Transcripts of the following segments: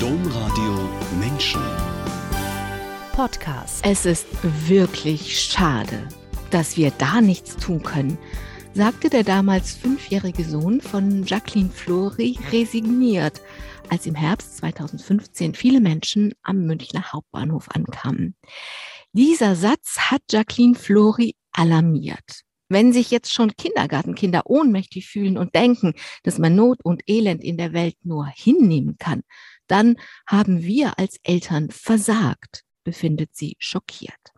Domradio Menschen. Podcast. Es ist wirklich schade, dass wir da nichts tun können, sagte der damals fünfjährige Sohn von Jacqueline Flori resigniert, als im Herbst 2015 viele Menschen am Münchner Hauptbahnhof ankamen. Dieser Satz hat Jacqueline Flori alarmiert. Wenn sich jetzt schon Kindergartenkinder ohnmächtig fühlen und denken, dass man Not und Elend in der Welt nur hinnehmen kann, dann haben wir als Eltern versagt, befindet sie schockiert.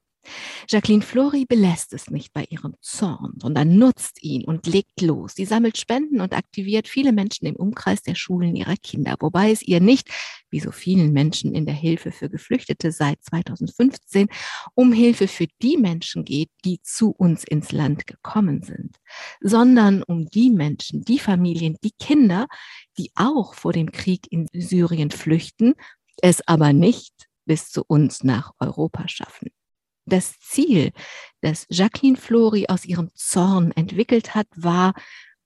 Jacqueline Flori belässt es nicht bei ihrem Zorn, sondern nutzt ihn und legt los. Sie sammelt Spenden und aktiviert viele Menschen im Umkreis der Schulen ihrer Kinder, wobei es ihr nicht, wie so vielen Menschen in der Hilfe für Geflüchtete seit 2015, um Hilfe für die Menschen geht, die zu uns ins Land gekommen sind, sondern um die Menschen, die Familien, die Kinder, die auch vor dem Krieg in Syrien flüchten, es aber nicht bis zu uns nach Europa schaffen. Das Ziel, das Jacqueline Flori aus ihrem Zorn entwickelt hat, war,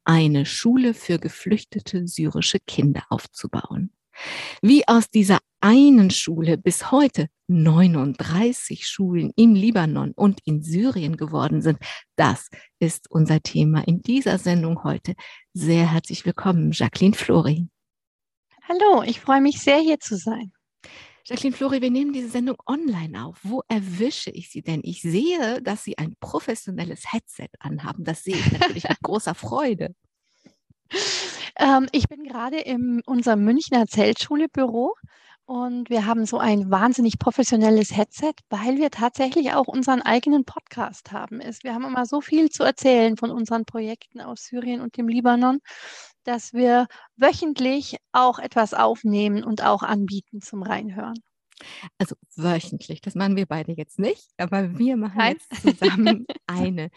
eine Schule für geflüchtete syrische Kinder aufzubauen. Wie aus dieser einen Schule bis heute 39 Schulen im Libanon und in Syrien geworden sind, das ist unser Thema in dieser Sendung heute. Sehr herzlich willkommen, Jacqueline Flori. Hallo, ich freue mich sehr, hier zu sein. Jacqueline Flori, wir nehmen diese Sendung online auf. Wo erwische ich Sie denn? Ich sehe, dass Sie ein professionelles Headset anhaben. Das sehe ich natürlich mit großer Freude. Ähm, ich bin gerade in unserem Münchner Zeltschule-Büro und wir haben so ein wahnsinnig professionelles Headset, weil wir tatsächlich auch unseren eigenen Podcast haben. Wir haben immer so viel zu erzählen von unseren Projekten aus Syrien und dem Libanon dass wir wöchentlich auch etwas aufnehmen und auch anbieten zum Reinhören. Also wöchentlich, das machen wir beide jetzt nicht, aber wir machen Nein. jetzt zusammen eine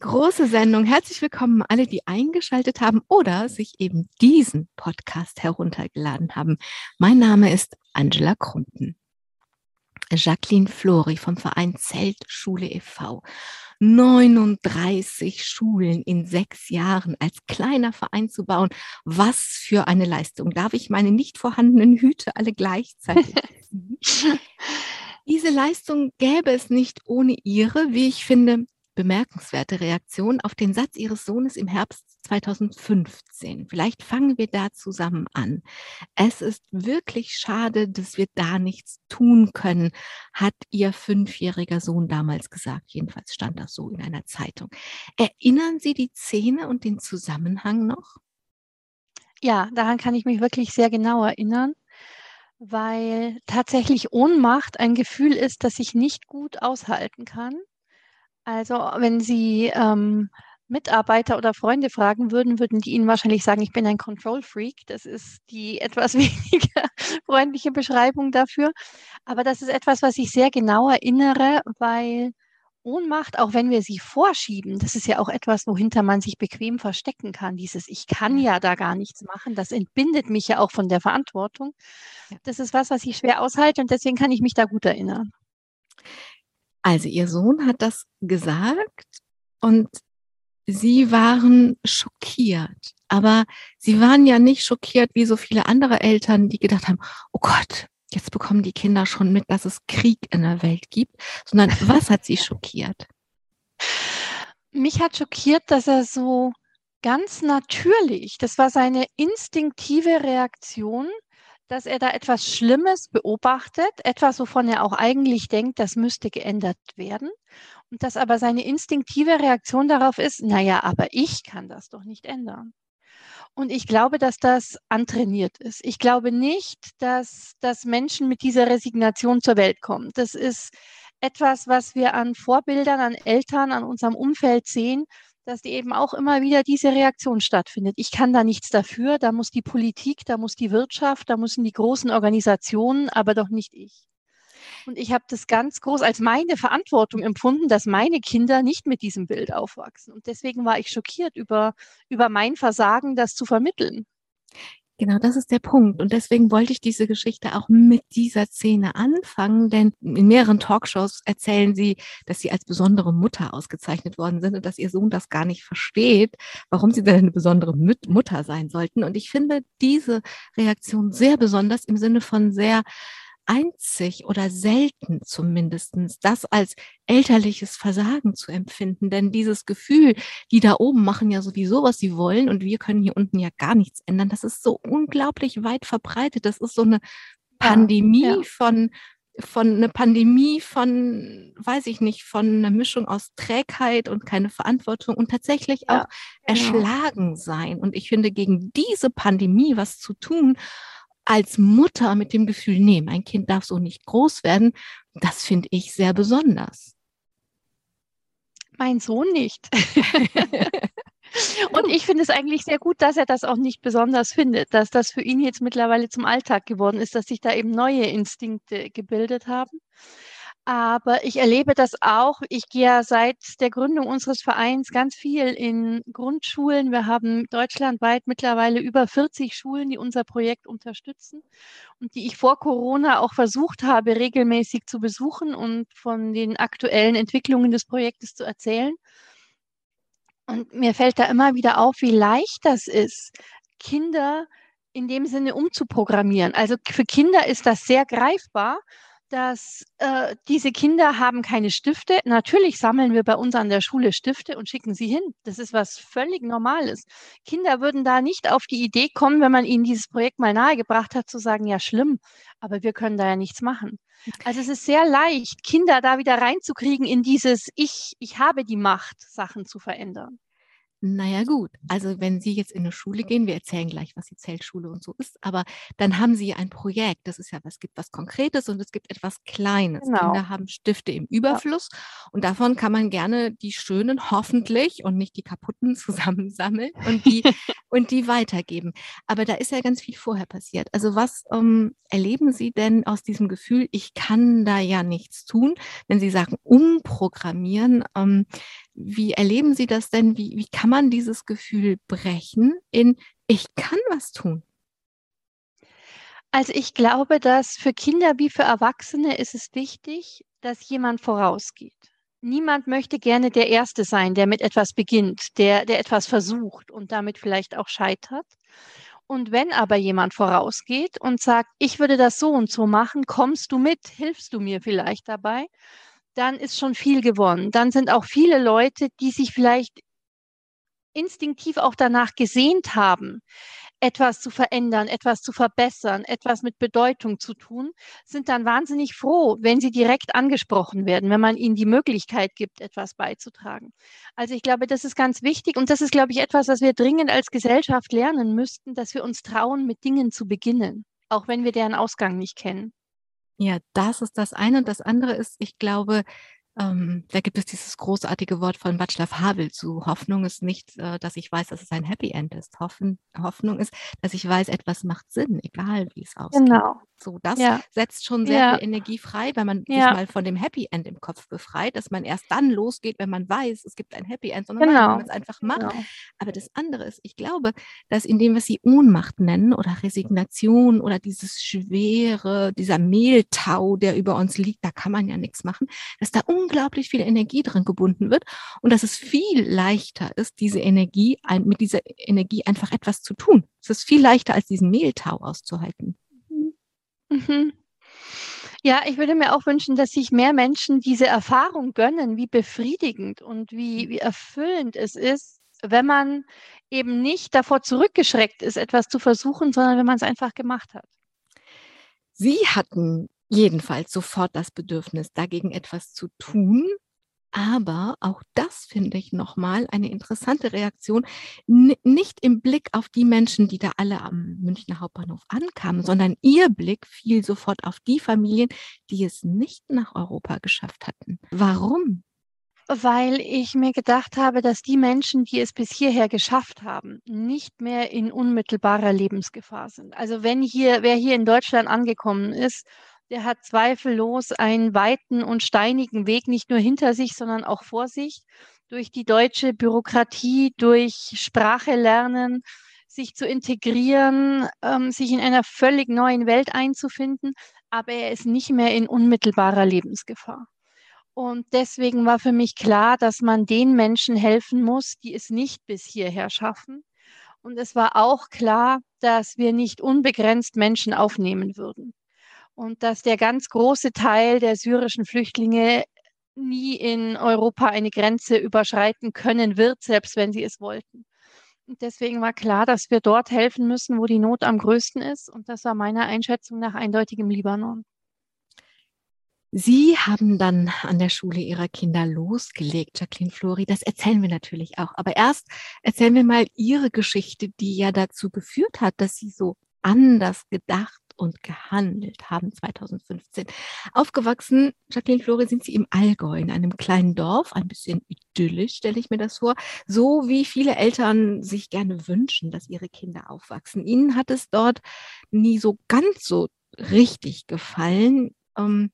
große Sendung. Herzlich willkommen alle, die eingeschaltet haben oder sich eben diesen Podcast heruntergeladen haben. Mein Name ist Angela Krumpen. Jacqueline Flori vom Verein Zeltschule e.V. 39 Schulen in sechs Jahren als kleiner Verein zu bauen. Was für eine Leistung. Darf ich meine nicht vorhandenen Hüte alle gleichzeitig? Diese Leistung gäbe es nicht ohne Ihre, wie ich finde, bemerkenswerte Reaktion auf den Satz Ihres Sohnes im Herbst 2015. Vielleicht fangen wir da zusammen an. Es ist wirklich schade, dass wir da nichts tun können, hat Ihr fünfjähriger Sohn damals gesagt. Jedenfalls stand das so in einer Zeitung. Erinnern Sie die Szene und den Zusammenhang noch? Ja, daran kann ich mich wirklich sehr genau erinnern weil tatsächlich Ohnmacht ein Gefühl ist, das ich nicht gut aushalten kann. Also wenn Sie ähm, Mitarbeiter oder Freunde fragen würden, würden die Ihnen wahrscheinlich sagen, ich bin ein Control Freak. Das ist die etwas weniger freundliche Beschreibung dafür. Aber das ist etwas, was ich sehr genau erinnere, weil Ohnmacht, auch wenn wir sie vorschieben, das ist ja auch etwas, wohinter man sich bequem verstecken kann. Dieses Ich kann ja da gar nichts machen, das entbindet mich ja auch von der Verantwortung. Das ist was, was ich schwer aushalte und deswegen kann ich mich da gut erinnern. Also Ihr Sohn hat das gesagt und Sie waren schockiert. Aber Sie waren ja nicht schockiert wie so viele andere Eltern, die gedacht haben, oh Gott, jetzt bekommen die Kinder schon mit, dass es Krieg in der Welt gibt, sondern was hat Sie schockiert? Mich hat schockiert, dass er so ganz natürlich, das war seine instinktive Reaktion, dass er da etwas Schlimmes beobachtet, etwas, wovon er auch eigentlich denkt, das müsste geändert werden. Und dass aber seine instinktive Reaktion darauf ist, naja, aber ich kann das doch nicht ändern. Und ich glaube, dass das antrainiert ist. Ich glaube nicht, dass, dass Menschen mit dieser Resignation zur Welt kommen. Das ist etwas, was wir an Vorbildern, an Eltern, an unserem Umfeld sehen, dass die eben auch immer wieder diese Reaktion stattfindet. Ich kann da nichts dafür, da muss die Politik, da muss die Wirtschaft, da müssen die großen Organisationen, aber doch nicht ich. Und ich habe das ganz groß als meine Verantwortung empfunden, dass meine Kinder nicht mit diesem Bild aufwachsen. Und deswegen war ich schockiert über, über mein Versagen, das zu vermitteln. Genau, das ist der Punkt. Und deswegen wollte ich diese Geschichte auch mit dieser Szene anfangen, denn in mehreren Talkshows erzählen sie, dass sie als besondere Mutter ausgezeichnet worden sind und dass ihr Sohn das gar nicht versteht, warum sie denn eine besondere Mutter sein sollten. Und ich finde diese Reaktion sehr besonders im Sinne von sehr einzig oder selten zumindestens das als elterliches Versagen zu empfinden. Denn dieses Gefühl, die da oben machen ja sowieso, was sie wollen und wir können hier unten ja gar nichts ändern, das ist so unglaublich weit verbreitet. Das ist so eine Pandemie ja, ja. von von eine Pandemie von, weiß ich nicht, von einer Mischung aus Trägheit und keine Verantwortung und tatsächlich auch ja, genau. erschlagen sein. Und ich finde, gegen diese Pandemie was zu tun als Mutter mit dem Gefühl, nee, mein Kind darf so nicht groß werden, das finde ich sehr besonders. Mein Sohn nicht. Und ich finde es eigentlich sehr gut, dass er das auch nicht besonders findet, dass das für ihn jetzt mittlerweile zum Alltag geworden ist, dass sich da eben neue Instinkte gebildet haben. Aber ich erlebe das auch. Ich gehe ja seit der Gründung unseres Vereins ganz viel in Grundschulen. Wir haben deutschlandweit mittlerweile über 40 Schulen, die unser Projekt unterstützen und die ich vor Corona auch versucht habe, regelmäßig zu besuchen und von den aktuellen Entwicklungen des Projektes zu erzählen. Und mir fällt da immer wieder auf, wie leicht das ist, Kinder in dem Sinne umzuprogrammieren. Also für Kinder ist das sehr greifbar dass äh, diese Kinder haben keine Stifte. Natürlich sammeln wir bei uns an der Schule Stifte und schicken sie hin. Das ist was völlig Normales. Kinder würden da nicht auf die Idee kommen, wenn man ihnen dieses Projekt mal nahegebracht hat, zu sagen, ja schlimm, aber wir können da ja nichts machen. Also es ist sehr leicht, Kinder da wieder reinzukriegen in dieses Ich, ich habe die Macht, Sachen zu verändern. Naja gut, also wenn Sie jetzt in eine Schule gehen, wir erzählen gleich, was die Zeltschule und so ist, aber dann haben Sie ein Projekt, das ist ja, es gibt was Konkretes und es gibt etwas Kleines. Genau. Kinder haben Stifte im Überfluss ja. und davon kann man gerne die schönen hoffentlich und nicht die kaputten zusammensammeln und die, und die weitergeben. Aber da ist ja ganz viel vorher passiert. Also was ähm, erleben Sie denn aus diesem Gefühl, ich kann da ja nichts tun, wenn Sie sagen, umprogrammieren? Ähm, wie erleben Sie das denn? Wie, wie kann man dieses Gefühl brechen in ich kann was tun? Also ich glaube, dass für Kinder wie für Erwachsene ist es wichtig, dass jemand vorausgeht. Niemand möchte gerne der Erste sein, der mit etwas beginnt, der, der etwas versucht und damit vielleicht auch scheitert. Und wenn aber jemand vorausgeht und sagt, ich würde das so und so machen, kommst du mit, hilfst du mir vielleicht dabei, dann ist schon viel gewonnen. Dann sind auch viele Leute, die sich vielleicht instinktiv auch danach gesehnt haben, etwas zu verändern, etwas zu verbessern, etwas mit Bedeutung zu tun, sind dann wahnsinnig froh, wenn sie direkt angesprochen werden, wenn man ihnen die Möglichkeit gibt, etwas beizutragen. Also ich glaube, das ist ganz wichtig und das ist, glaube ich, etwas, was wir dringend als Gesellschaft lernen müssten, dass wir uns trauen, mit Dingen zu beginnen, auch wenn wir deren Ausgang nicht kennen. Ja, das ist das eine. Und das andere ist, ich glaube, ähm, da gibt es dieses großartige Wort von Václav Havel zu. Hoffnung ist nicht, äh, dass ich weiß, dass es ein Happy End ist. Hoffen, Hoffnung ist, dass ich weiß, etwas macht Sinn, egal wie es aussieht. Genau. So, das ja. setzt schon sehr ja. viel Energie frei, wenn man sich mal von dem Happy End im Kopf befreit, dass man erst dann losgeht, wenn man weiß, es gibt ein Happy End, sondern genau. wenn man es einfach macht. Genau. Aber das andere ist, ich glaube, dass in dem, was sie Ohnmacht nennen oder Resignation oder dieses schwere, dieser Mehltau, der über uns liegt, da kann man ja nichts machen, dass da unglaublich viel Energie drin gebunden wird und dass es viel leichter ist, diese Energie, mit dieser Energie einfach etwas zu tun. Es ist viel leichter, als diesen Mehltau auszuhalten. Mhm. Ja, ich würde mir auch wünschen, dass sich mehr Menschen diese Erfahrung gönnen, wie befriedigend und wie, wie erfüllend es ist, wenn man eben nicht davor zurückgeschreckt ist, etwas zu versuchen, sondern wenn man es einfach gemacht hat. Sie hatten jedenfalls sofort das Bedürfnis, dagegen etwas zu tun. Aber auch das finde ich nochmal eine interessante Reaktion, nicht im Blick auf die Menschen, die da alle am Münchner Hauptbahnhof ankamen, sondern ihr Blick fiel sofort auf die Familien, die es nicht nach Europa geschafft hatten. Warum? Weil ich mir gedacht habe, dass die Menschen, die es bis hierher geschafft haben, nicht mehr in unmittelbarer Lebensgefahr sind. Also wenn hier, wer hier in Deutschland angekommen ist der hat zweifellos einen weiten und steinigen Weg nicht nur hinter sich, sondern auch vor sich. Durch die deutsche Bürokratie, durch Sprache lernen, sich zu integrieren, ähm, sich in einer völlig neuen Welt einzufinden, aber er ist nicht mehr in unmittelbarer Lebensgefahr. Und deswegen war für mich klar, dass man den Menschen helfen muss, die es nicht bis hierher schaffen. Und es war auch klar, dass wir nicht unbegrenzt Menschen aufnehmen würden. Und dass der ganz große Teil der syrischen Flüchtlinge nie in Europa eine Grenze überschreiten können wird, selbst wenn sie es wollten. Und deswegen war klar, dass wir dort helfen müssen, wo die Not am größten ist. Und das war meiner Einschätzung nach eindeutig im Libanon. Sie haben dann an der Schule Ihrer Kinder losgelegt, Jacqueline Flori. Das erzählen wir natürlich auch. Aber erst erzählen wir mal Ihre Geschichte, die ja dazu geführt hat, dass Sie so anders gedacht und gehandelt haben 2015. Aufgewachsen, Jacqueline Flori, sind Sie im Allgäu, in einem kleinen Dorf, ein bisschen idyllisch, stelle ich mir das vor, so wie viele Eltern sich gerne wünschen, dass ihre Kinder aufwachsen. Ihnen hat es dort nie so ganz so richtig gefallen. Ähm,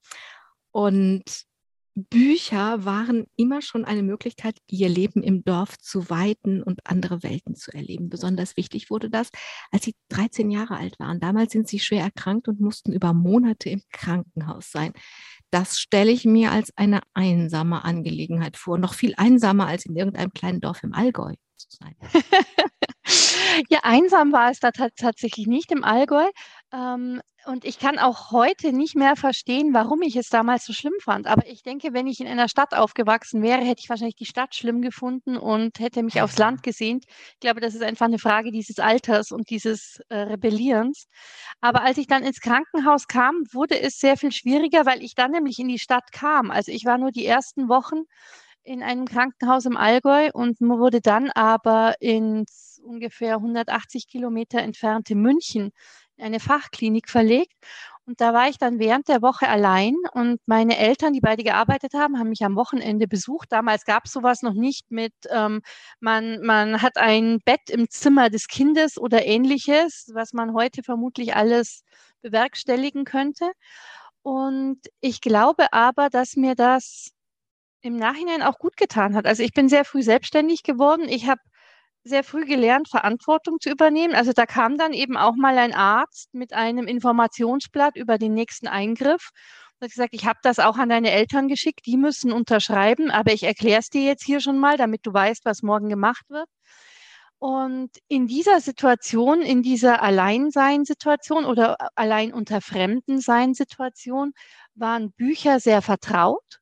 und Bücher waren immer schon eine Möglichkeit, ihr Leben im Dorf zu weiten und andere Welten zu erleben. Besonders wichtig wurde das, als sie 13 Jahre alt waren. Damals sind sie schwer erkrankt und mussten über Monate im Krankenhaus sein. Das stelle ich mir als eine einsame Angelegenheit vor, noch viel einsamer als in irgendeinem kleinen Dorf im Allgäu zu sein. ja, einsam war es da tatsächlich nicht im Allgäu. Ähm, und ich kann auch heute nicht mehr verstehen, warum ich es damals so schlimm fand. Aber ich denke, wenn ich in einer Stadt aufgewachsen wäre, hätte ich wahrscheinlich die Stadt schlimm gefunden und hätte mich aufs Land gesehnt. Ich glaube, das ist einfach eine Frage dieses Alters und dieses äh, Rebellierens. Aber als ich dann ins Krankenhaus kam, wurde es sehr viel schwieriger, weil ich dann nämlich in die Stadt kam. Also ich war nur die ersten Wochen in einem Krankenhaus im Allgäu und wurde dann aber ins ungefähr 180 Kilometer entfernte München eine Fachklinik verlegt. Und da war ich dann während der Woche allein und meine Eltern, die beide gearbeitet haben, haben mich am Wochenende besucht. Damals gab es sowas noch nicht mit, ähm, man, man hat ein Bett im Zimmer des Kindes oder ähnliches, was man heute vermutlich alles bewerkstelligen könnte. Und ich glaube aber, dass mir das im Nachhinein auch gut getan hat. Also ich bin sehr früh selbstständig geworden. Ich habe sehr früh gelernt, Verantwortung zu übernehmen. Also da kam dann eben auch mal ein Arzt mit einem Informationsblatt über den nächsten Eingriff und hat gesagt, ich habe das auch an deine Eltern geschickt, die müssen unterschreiben, aber ich erkläre es dir jetzt hier schon mal, damit du weißt, was morgen gemacht wird. Und in dieser Situation, in dieser Alleinseinsituation oder allein unter Fremdensein-Situation waren Bücher sehr vertraut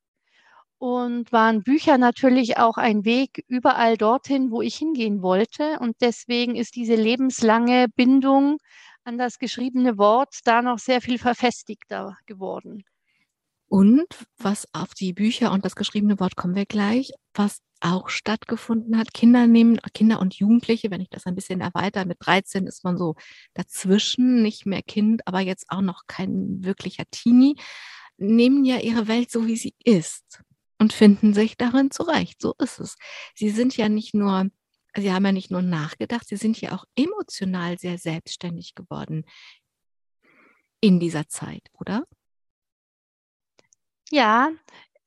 und waren Bücher natürlich auch ein Weg überall dorthin, wo ich hingehen wollte. Und deswegen ist diese lebenslange Bindung an das geschriebene Wort da noch sehr viel verfestigter geworden. Und was auf die Bücher und das geschriebene Wort kommen wir gleich, was auch stattgefunden hat. Kinder nehmen, Kinder und Jugendliche, wenn ich das ein bisschen erweitere, mit 13 ist man so dazwischen, nicht mehr Kind, aber jetzt auch noch kein wirklicher Teenie, nehmen ja ihre Welt so, wie sie ist und finden sich darin zurecht. So ist es. Sie sind ja nicht nur, sie haben ja nicht nur nachgedacht, sie sind ja auch emotional sehr selbstständig geworden in dieser Zeit, oder? Ja,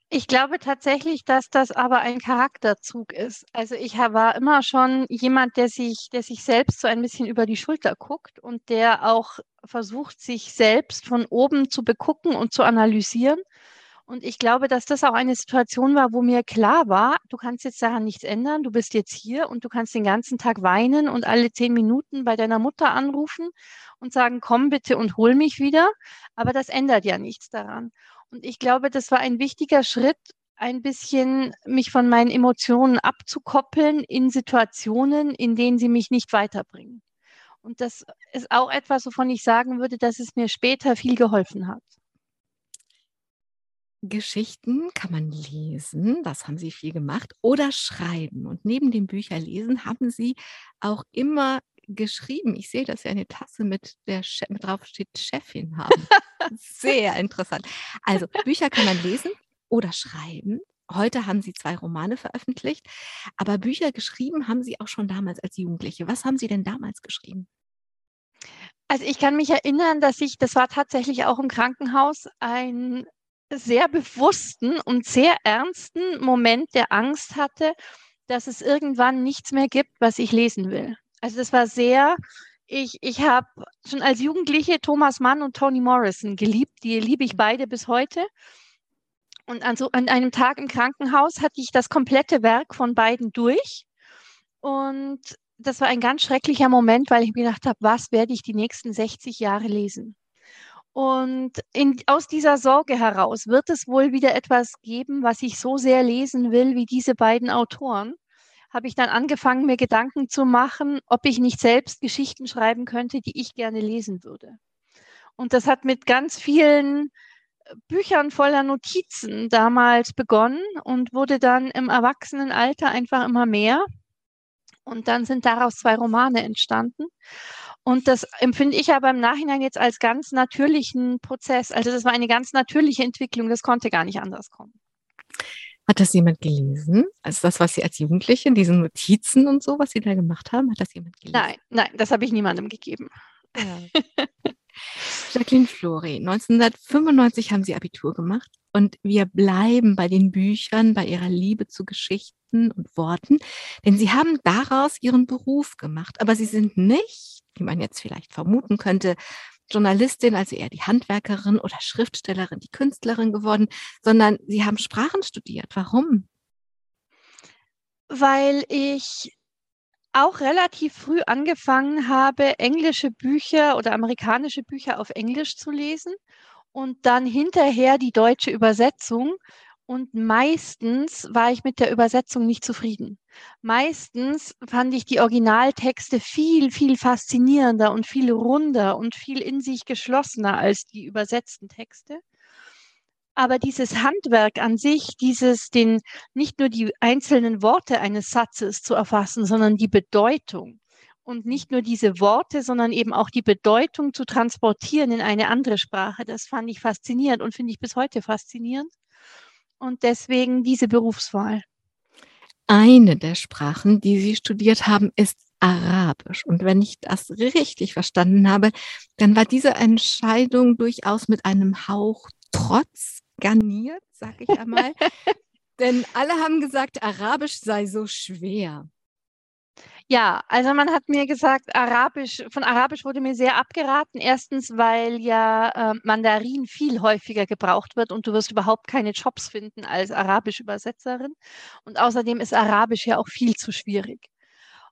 ich glaube tatsächlich, dass das aber ein Charakterzug ist. Also ich war immer schon jemand, der sich, der sich selbst so ein bisschen über die Schulter guckt und der auch versucht, sich selbst von oben zu begucken und zu analysieren und ich glaube, dass das auch eine Situation war, wo mir klar war, du kannst jetzt daran nichts ändern, du bist jetzt hier und du kannst den ganzen Tag weinen und alle zehn Minuten bei deiner Mutter anrufen und sagen, komm bitte und hol mich wieder. Aber das ändert ja nichts daran. Und ich glaube, das war ein wichtiger Schritt, ein bisschen mich von meinen Emotionen abzukoppeln in Situationen, in denen sie mich nicht weiterbringen. Und das ist auch etwas, wovon ich sagen würde, dass es mir später viel geholfen hat. Geschichten kann man lesen, das haben Sie viel gemacht, oder schreiben. Und neben dem Bücherlesen haben Sie auch immer geschrieben. Ich sehe, dass Sie eine Tasse mit der che mit drauf steht Chefin haben. Sehr interessant. Also Bücher kann man lesen oder schreiben. Heute haben Sie zwei Romane veröffentlicht, aber Bücher geschrieben haben Sie auch schon damals als Jugendliche. Was haben Sie denn damals geschrieben? Also ich kann mich erinnern, dass ich, das war tatsächlich auch im Krankenhaus, ein sehr bewussten und sehr ernsten Moment der Angst hatte, dass es irgendwann nichts mehr gibt, was ich lesen will. Also das war sehr, ich, ich habe schon als Jugendliche Thomas Mann und Toni Morrison geliebt. Die liebe ich beide bis heute. Und an, so, an einem Tag im Krankenhaus hatte ich das komplette Werk von beiden durch. Und das war ein ganz schrecklicher Moment, weil ich mir gedacht habe, was werde ich die nächsten 60 Jahre lesen? Und in, aus dieser Sorge heraus wird es wohl wieder etwas geben, was ich so sehr lesen will wie diese beiden Autoren. Habe ich dann angefangen, mir Gedanken zu machen, ob ich nicht selbst Geschichten schreiben könnte, die ich gerne lesen würde. Und das hat mit ganz vielen äh, Büchern voller Notizen damals begonnen und wurde dann im Erwachsenenalter einfach immer mehr. Und dann sind daraus zwei Romane entstanden. Und das empfinde ich aber im Nachhinein jetzt als ganz natürlichen Prozess. Also das war eine ganz natürliche Entwicklung, das konnte gar nicht anders kommen. Hat das jemand gelesen? Also das, was Sie als Jugendliche, diese Notizen und so, was Sie da gemacht haben, hat das jemand gelesen? Nein, nein, das habe ich niemandem gegeben. Ja. Jacqueline Flori, 1995 haben Sie Abitur gemacht und wir bleiben bei den Büchern, bei Ihrer Liebe zu Geschichten und Worten, denn Sie haben daraus Ihren Beruf gemacht, aber Sie sind nicht wie man jetzt vielleicht vermuten könnte, Journalistin, also eher die Handwerkerin oder Schriftstellerin, die Künstlerin geworden, sondern Sie haben Sprachen studiert. Warum? Weil ich auch relativ früh angefangen habe, englische Bücher oder amerikanische Bücher auf Englisch zu lesen und dann hinterher die deutsche Übersetzung und meistens war ich mit der Übersetzung nicht zufrieden. Meistens fand ich die Originaltexte viel, viel faszinierender und viel runder und viel in sich geschlossener als die übersetzten Texte. Aber dieses Handwerk an sich, dieses den nicht nur die einzelnen Worte eines Satzes zu erfassen, sondern die Bedeutung und nicht nur diese Worte, sondern eben auch die Bedeutung zu transportieren in eine andere Sprache, das fand ich faszinierend und finde ich bis heute faszinierend und deswegen diese Berufswahl. Eine der Sprachen, die Sie studiert haben, ist Arabisch. Und wenn ich das richtig verstanden habe, dann war diese Entscheidung durchaus mit einem Hauch Trotz garniert, sag ich einmal. Denn alle haben gesagt, Arabisch sei so schwer. Ja, also man hat mir gesagt, Arabisch, von Arabisch wurde mir sehr abgeraten. Erstens, weil ja äh, Mandarin viel häufiger gebraucht wird und du wirst überhaupt keine Jobs finden als Arabisch-Übersetzerin. Und außerdem ist Arabisch ja auch viel zu schwierig.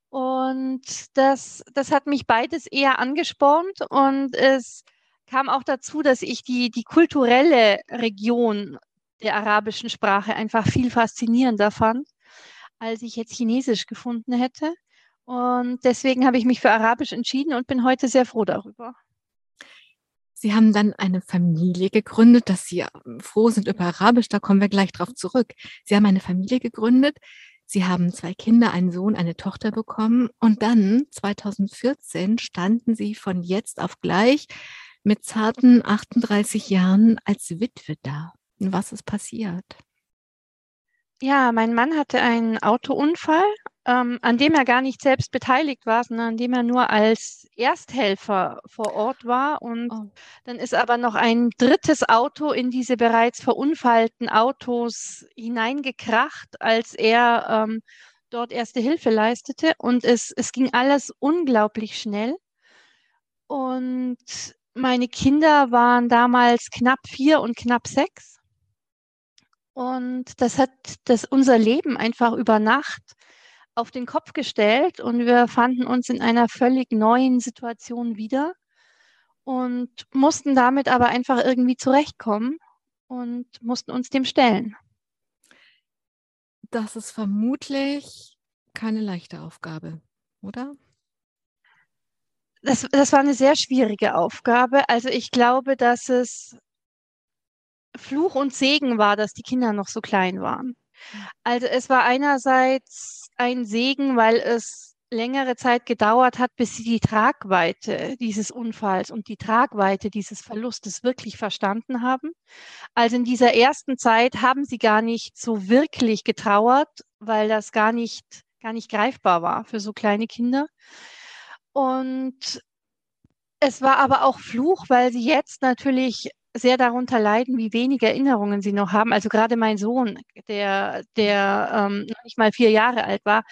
Und das, das hat mich beides eher angespornt und es kam auch dazu, dass ich die, die kulturelle Region der arabischen Sprache einfach viel faszinierender fand, als ich jetzt Chinesisch gefunden hätte. Und deswegen habe ich mich für Arabisch entschieden und bin heute sehr froh darüber. Sie haben dann eine Familie gegründet, dass Sie ähm, froh sind über Arabisch, da kommen wir gleich drauf zurück. Sie haben eine Familie gegründet, Sie haben zwei Kinder, einen Sohn, eine Tochter bekommen und dann 2014 standen Sie von jetzt auf gleich mit zarten 38 Jahren als Witwe da. Was ist passiert? Ja, mein Mann hatte einen Autounfall ähm, an dem er gar nicht selbst beteiligt war, sondern an dem er nur als Ersthelfer vor Ort war. Und oh. dann ist aber noch ein drittes Auto in diese bereits verunfallten Autos hineingekracht, als er ähm, dort erste Hilfe leistete. Und es, es ging alles unglaublich schnell. Und meine Kinder waren damals knapp vier und knapp sechs. Und das hat das unser Leben einfach über Nacht auf den Kopf gestellt und wir fanden uns in einer völlig neuen Situation wieder und mussten damit aber einfach irgendwie zurechtkommen und mussten uns dem stellen. Das ist vermutlich keine leichte Aufgabe, oder? Das, das war eine sehr schwierige Aufgabe. Also ich glaube, dass es Fluch und Segen war, dass die Kinder noch so klein waren. Also es war einerseits ein Segen, weil es längere Zeit gedauert hat, bis sie die Tragweite dieses Unfalls und die Tragweite dieses Verlustes wirklich verstanden haben. Also in dieser ersten Zeit haben sie gar nicht so wirklich getrauert, weil das gar nicht, gar nicht greifbar war für so kleine Kinder. Und es war aber auch Fluch, weil sie jetzt natürlich sehr darunter leiden, wie wenig Erinnerungen sie noch haben. Also gerade mein Sohn, der, der ähm, noch nicht mal vier Jahre alt war,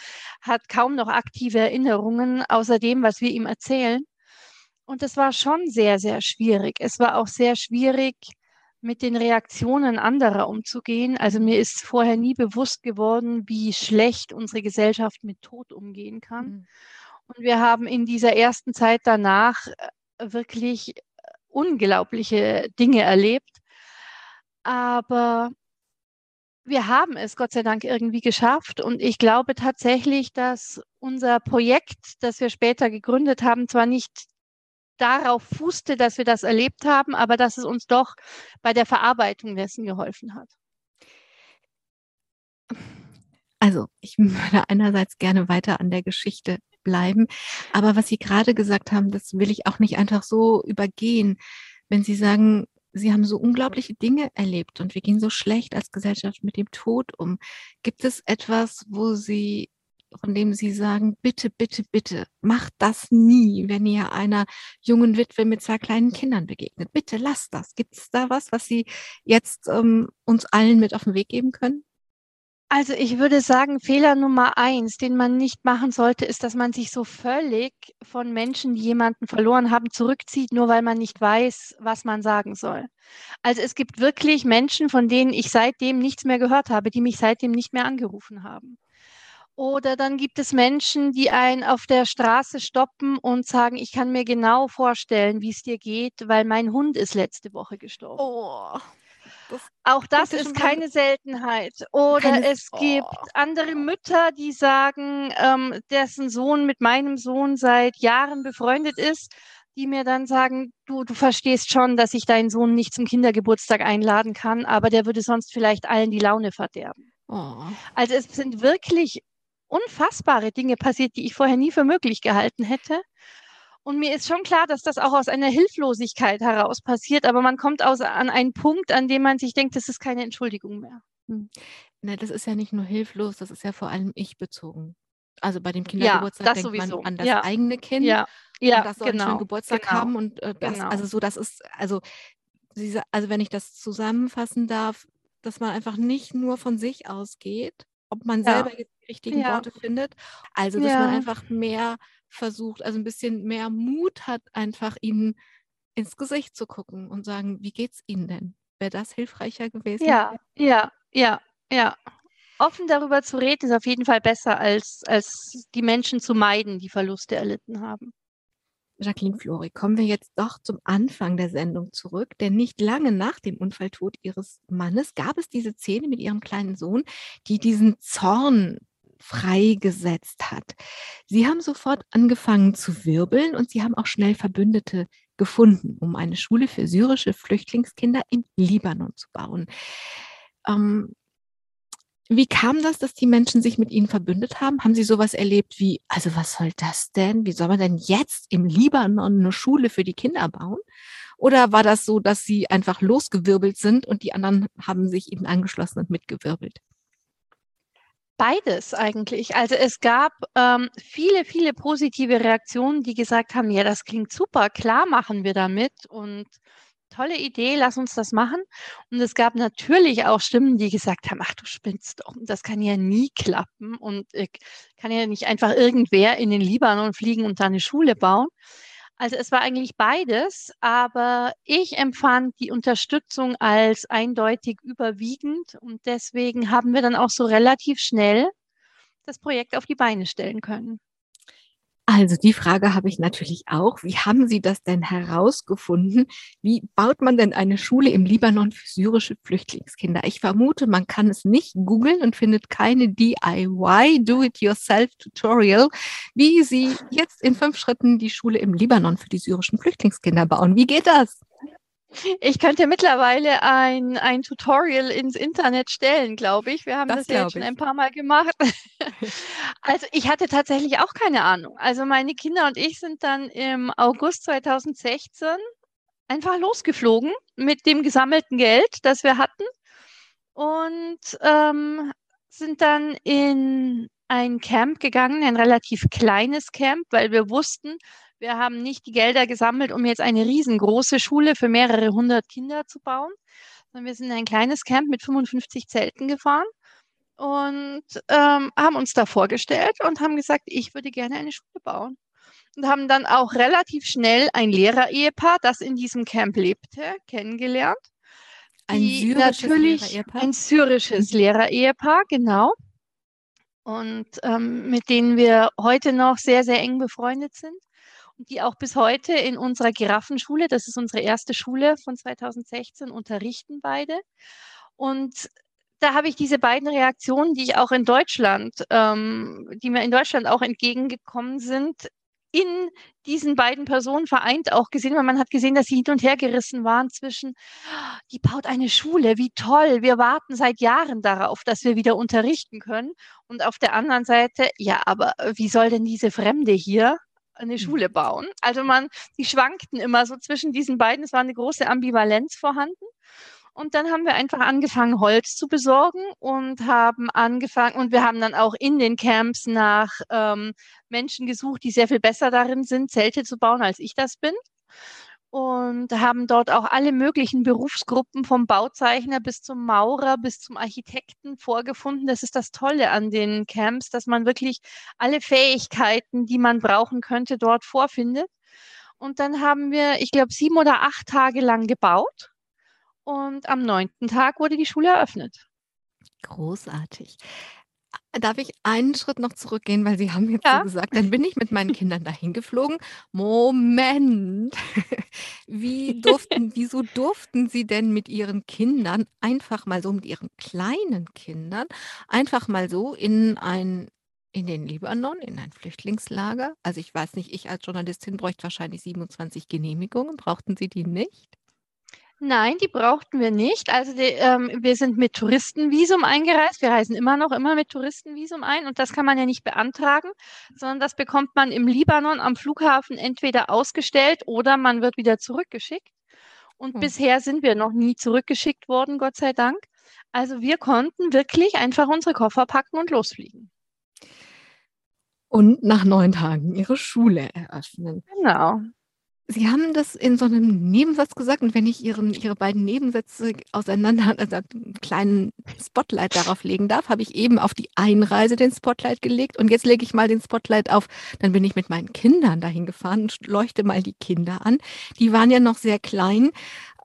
hat kaum noch aktive Erinnerungen außer dem, was wir ihm erzählen. Und das war schon sehr, sehr schwierig. Es war auch sehr schwierig, mit den Reaktionen anderer umzugehen. Also mir ist vorher nie bewusst geworden, wie schlecht unsere Gesellschaft mit Tod umgehen kann. Mhm. Und wir haben in dieser ersten Zeit danach äh, wirklich unglaubliche Dinge erlebt. Aber wir haben es Gott sei Dank irgendwie geschafft. Und ich glaube tatsächlich, dass unser Projekt, das wir später gegründet haben, zwar nicht darauf fußte, dass wir das erlebt haben, aber dass es uns doch bei der Verarbeitung dessen geholfen hat. Also, ich würde einerseits gerne weiter an der Geschichte bleiben. Aber was Sie gerade gesagt haben, das will ich auch nicht einfach so übergehen. Wenn Sie sagen, Sie haben so unglaubliche Dinge erlebt und wir gehen so schlecht als Gesellschaft mit dem Tod um. Gibt es etwas, wo Sie, von dem Sie sagen, bitte, bitte, bitte, macht das nie, wenn ihr einer jungen Witwe mit zwei kleinen Kindern begegnet? Bitte lasst das. Gibt es da was, was Sie jetzt ähm, uns allen mit auf den Weg geben können? Also ich würde sagen, Fehler Nummer eins, den man nicht machen sollte, ist, dass man sich so völlig von Menschen, die jemanden verloren haben, zurückzieht, nur weil man nicht weiß, was man sagen soll. Also es gibt wirklich Menschen, von denen ich seitdem nichts mehr gehört habe, die mich seitdem nicht mehr angerufen haben. Oder dann gibt es Menschen, die einen auf der Straße stoppen und sagen, ich kann mir genau vorstellen, wie es dir geht, weil mein Hund ist letzte Woche gestorben. Oh. Das auch das ist keine Seltenheit. Oder keine, es oh. gibt andere Mütter, die sagen, ähm, dessen Sohn mit meinem Sohn seit Jahren befreundet ist, die mir dann sagen, du, du verstehst schon, dass ich deinen Sohn nicht zum Kindergeburtstag einladen kann, aber der würde sonst vielleicht allen die Laune verderben. Oh. Also es sind wirklich unfassbare Dinge passiert, die ich vorher nie für möglich gehalten hätte. Und mir ist schon klar, dass das auch aus einer Hilflosigkeit heraus passiert, aber man kommt aus, an einen Punkt, an dem man sich denkt, das ist keine Entschuldigung mehr. Hm. Na, das ist ja nicht nur hilflos, das ist ja vor allem ich bezogen. Also bei dem Kindergeburtstag ja, denkt sowieso. man an das ja. eigene Kind. Ja, ja und das soll genau. einen schönen Geburtstag genau. haben und äh, das, genau. also so, das ist, also also wenn ich das zusammenfassen darf, dass man einfach nicht nur von sich ausgeht, ob man ja. selber jetzt die richtigen Worte findet, also dass man einfach mehr versucht, also ein bisschen mehr Mut hat, einfach ihnen ins Gesicht zu gucken und sagen, wie geht's Ihnen denn? Wäre das hilfreicher gewesen? Ja, ja, ja, ja. Offen darüber zu reden ist auf jeden Fall besser, als, als die Menschen zu meiden, die Verluste erlitten haben. Jacqueline Flori, kommen wir jetzt doch zum Anfang der Sendung zurück, denn nicht lange nach dem Unfalltod ihres Mannes gab es diese Szene mit ihrem kleinen Sohn, die diesen Zorn freigesetzt hat. Sie haben sofort angefangen zu wirbeln und sie haben auch schnell Verbündete gefunden, um eine Schule für syrische Flüchtlingskinder im Libanon zu bauen. Ähm, wie kam das, dass die Menschen sich mit ihnen verbündet haben? Haben sie sowas erlebt wie, also was soll das denn? Wie soll man denn jetzt im Libanon eine Schule für die Kinder bauen? Oder war das so, dass sie einfach losgewirbelt sind und die anderen haben sich ihnen angeschlossen und mitgewirbelt? Beides eigentlich. Also es gab ähm, viele, viele positive Reaktionen, die gesagt haben, ja, das klingt super, klar machen wir damit und tolle Idee, lass uns das machen. Und es gab natürlich auch Stimmen, die gesagt haben, ach du spinnst doch, das kann ja nie klappen und ich kann ja nicht einfach irgendwer in den Libanon fliegen und da eine Schule bauen. Also es war eigentlich beides, aber ich empfand die Unterstützung als eindeutig überwiegend und deswegen haben wir dann auch so relativ schnell das Projekt auf die Beine stellen können. Also die Frage habe ich natürlich auch. Wie haben Sie das denn herausgefunden? Wie baut man denn eine Schule im Libanon für syrische Flüchtlingskinder? Ich vermute, man kann es nicht googeln und findet keine DIY, Do-it-yourself-Tutorial, wie Sie jetzt in fünf Schritten die Schule im Libanon für die syrischen Flüchtlingskinder bauen. Wie geht das? Ich könnte mittlerweile ein, ein Tutorial ins Internet stellen, glaube ich. Wir haben das, das ja jetzt schon ein paar Mal gemacht. also ich hatte tatsächlich auch keine Ahnung. Also meine Kinder und ich sind dann im August 2016 einfach losgeflogen mit dem gesammelten Geld, das wir hatten und ähm, sind dann in ein Camp gegangen, ein relativ kleines Camp, weil wir wussten, Wir haben nicht die Gelder gesammelt, um jetzt eine riesengroße Schule für mehrere hundert Kinder zu bauen, sondern wir sind in ein kleines Camp mit 55 Zelten gefahren und ähm, haben uns da vorgestellt und haben gesagt, ich würde gerne eine Schule bauen. Und haben dann auch relativ schnell ein Lehrer-Ehepaar, das in diesem Camp lebte, kennengelernt. Ein syrisches Lehrer-Ehepaar? ein syrisches Lehrer-Ehepaar, genau. Und ähm, mit denen wir heute noch sehr, sehr eng befreundet sind die auch bis heute in unserer Giraffenschule, das ist unsere erste Schule von 2016, unterrichten beide. Und da habe ich diese beiden Reaktionen, die ich auch in Deutschland, ähm, die mir in Deutschland auch entgegengekommen sind, in diesen beiden Personen vereint auch gesehen, weil man hat gesehen, dass sie hin und her gerissen waren zwischen, die baut eine Schule, wie toll, wir warten seit Jahren darauf, dass wir wieder unterrichten können. Und auf der anderen Seite, ja, aber wie soll denn diese Fremde hier eine hm. Schule bauen? Also man, die schwankten immer so zwischen diesen beiden, es war eine große Ambivalenz vorhanden. Und dann haben wir einfach angefangen, Holz zu besorgen und haben angefangen, und wir haben dann auch in den Camps nach ähm, Menschen gesucht, die sehr viel besser darin sind, Zelte zu bauen, als ich das bin. Und haben dort auch alle möglichen Berufsgruppen vom Bauzeichner bis zum Maurer bis zum Architekten vorgefunden. Das ist das Tolle an den Camps, dass man wirklich alle Fähigkeiten, die man brauchen könnte, dort vorfindet. Und dann haben wir, ich glaube, sieben oder acht Tage lang gebaut und am neunten Tag wurde die Schule eröffnet. Großartig. Darf ich einen Schritt noch zurückgehen, weil Sie haben jetzt so Ja. gesagt, dann bin ich mit meinen Kindern dahin geflogen. Moment. Wie durften wieso durften Sie denn mit Ihren Kindern einfach mal so mit Ihren kleinen Kindern einfach mal so in ein in den Libanon, in ein Flüchtlingslager? Also, ich weiß nicht, ich als Journalistin bräuchte wahrscheinlich 27 Genehmigungen. Brauchten Sie die nicht? Nein, die brauchten wir nicht. Also die, ähm, wir sind mit Touristenvisum eingereist. Wir reisen immer noch immer mit Touristenvisum ein und das kann man ja nicht beantragen, sondern das bekommt man im Libanon am Flughafen entweder ausgestellt oder man wird wieder zurückgeschickt. Und Hm. bisher sind wir noch nie zurückgeschickt worden, Gott sei Dank. Also wir konnten wirklich einfach unsere Koffer packen und losfliegen. Und nach 9 Tagen Ihre Schule eröffnen. Genau. Sie haben das in so einem Nebensatz gesagt und wenn ich Ihren Ihre beiden Nebensätze auseinander also 'n kleinen Spotlight darauf legen darf, habe ich eben auf die Einreise den Spotlight gelegt und jetzt lege ich mal den Spotlight auf dann bin ich mit meinen Kindern dahin gefahren und leuchte mal die Kinder an. Die waren ja noch sehr klein.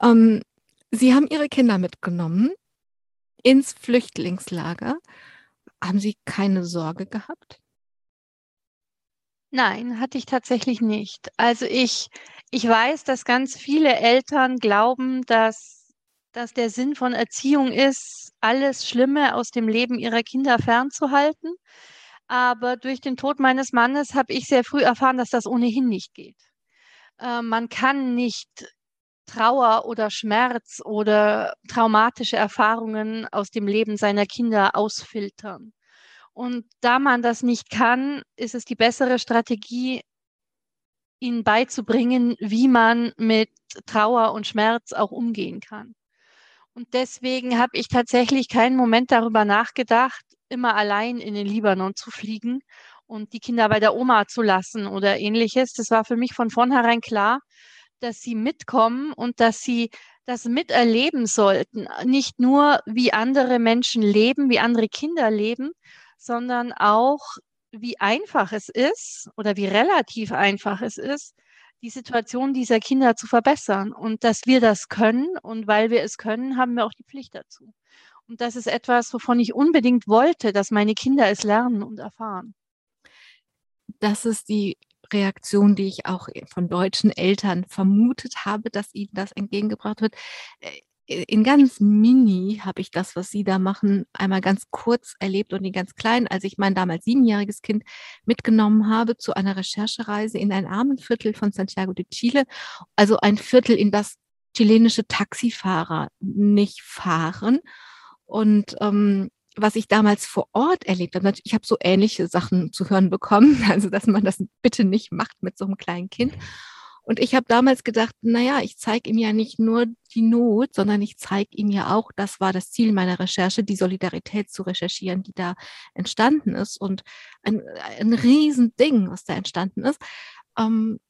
Ähm, Sie haben Ihre Kinder mitgenommen ins Flüchtlingslager. Haben Sie keine Sorge gehabt? Nein, hatte ich tatsächlich nicht. Also ich ich weiß, dass ganz viele Eltern glauben, dass dass der Sinn von Erziehung ist, alles Schlimme aus dem Leben ihrer Kinder fernzuhalten. Aber durch den Tod meines Mannes habe ich sehr früh erfahren, dass das ohnehin nicht geht. Äh, man kann nicht Trauer oder Schmerz oder traumatische Erfahrungen aus dem Leben seiner Kinder ausfiltern. Und da man das nicht kann, ist es die bessere Strategie ihnen beizubringen, wie man mit Trauer und Schmerz auch umgehen kann. Und deswegen habe ich tatsächlich keinen Moment darüber nachgedacht, immer allein in den Libanon zu fliegen und die Kinder bei der Oma zu lassen oder Ähnliches. Das war für mich von vornherein klar, dass sie mitkommen und dass sie das miterleben sollten. Nicht nur, wie andere Menschen leben, wie andere Kinder leben, sondern auch, wie einfach es ist oder wie relativ einfach es ist, die Situation dieser Kinder zu verbessern und dass wir das können und weil wir es können, haben wir auch die Pflicht dazu. Und das ist etwas, wovon ich unbedingt wollte, dass meine Kinder es lernen und erfahren. Das ist die Reaktion, die ich auch von deutschen Eltern vermutet habe, dass ihnen das entgegengebracht wird. In ganz mini habe ich das, was Sie da machen, einmal ganz kurz erlebt und in ganz klein, als ich mein damals siebenjähriges Kind mitgenommen habe zu einer Recherchereise in ein Armenviertel von Santiago de Chile, also ein Viertel, in das chilenische Taxifahrer nicht fahren. Und, ähm, was ich damals vor Ort erlebt habe ich habe so ähnliche Sachen zu hören bekommen, also, dass man das bitte nicht macht mit so 'nem kleinen Kind. Und ich habe damals gedacht: „Na ja, ich zeige ihm ja nicht nur die Not, sondern ich zeige ihm ja auch“ das war das Ziel meiner Recherche, die Solidarität zu recherchieren, die da entstanden ist und ein ein Riesending, was da entstanden ist. Ähm,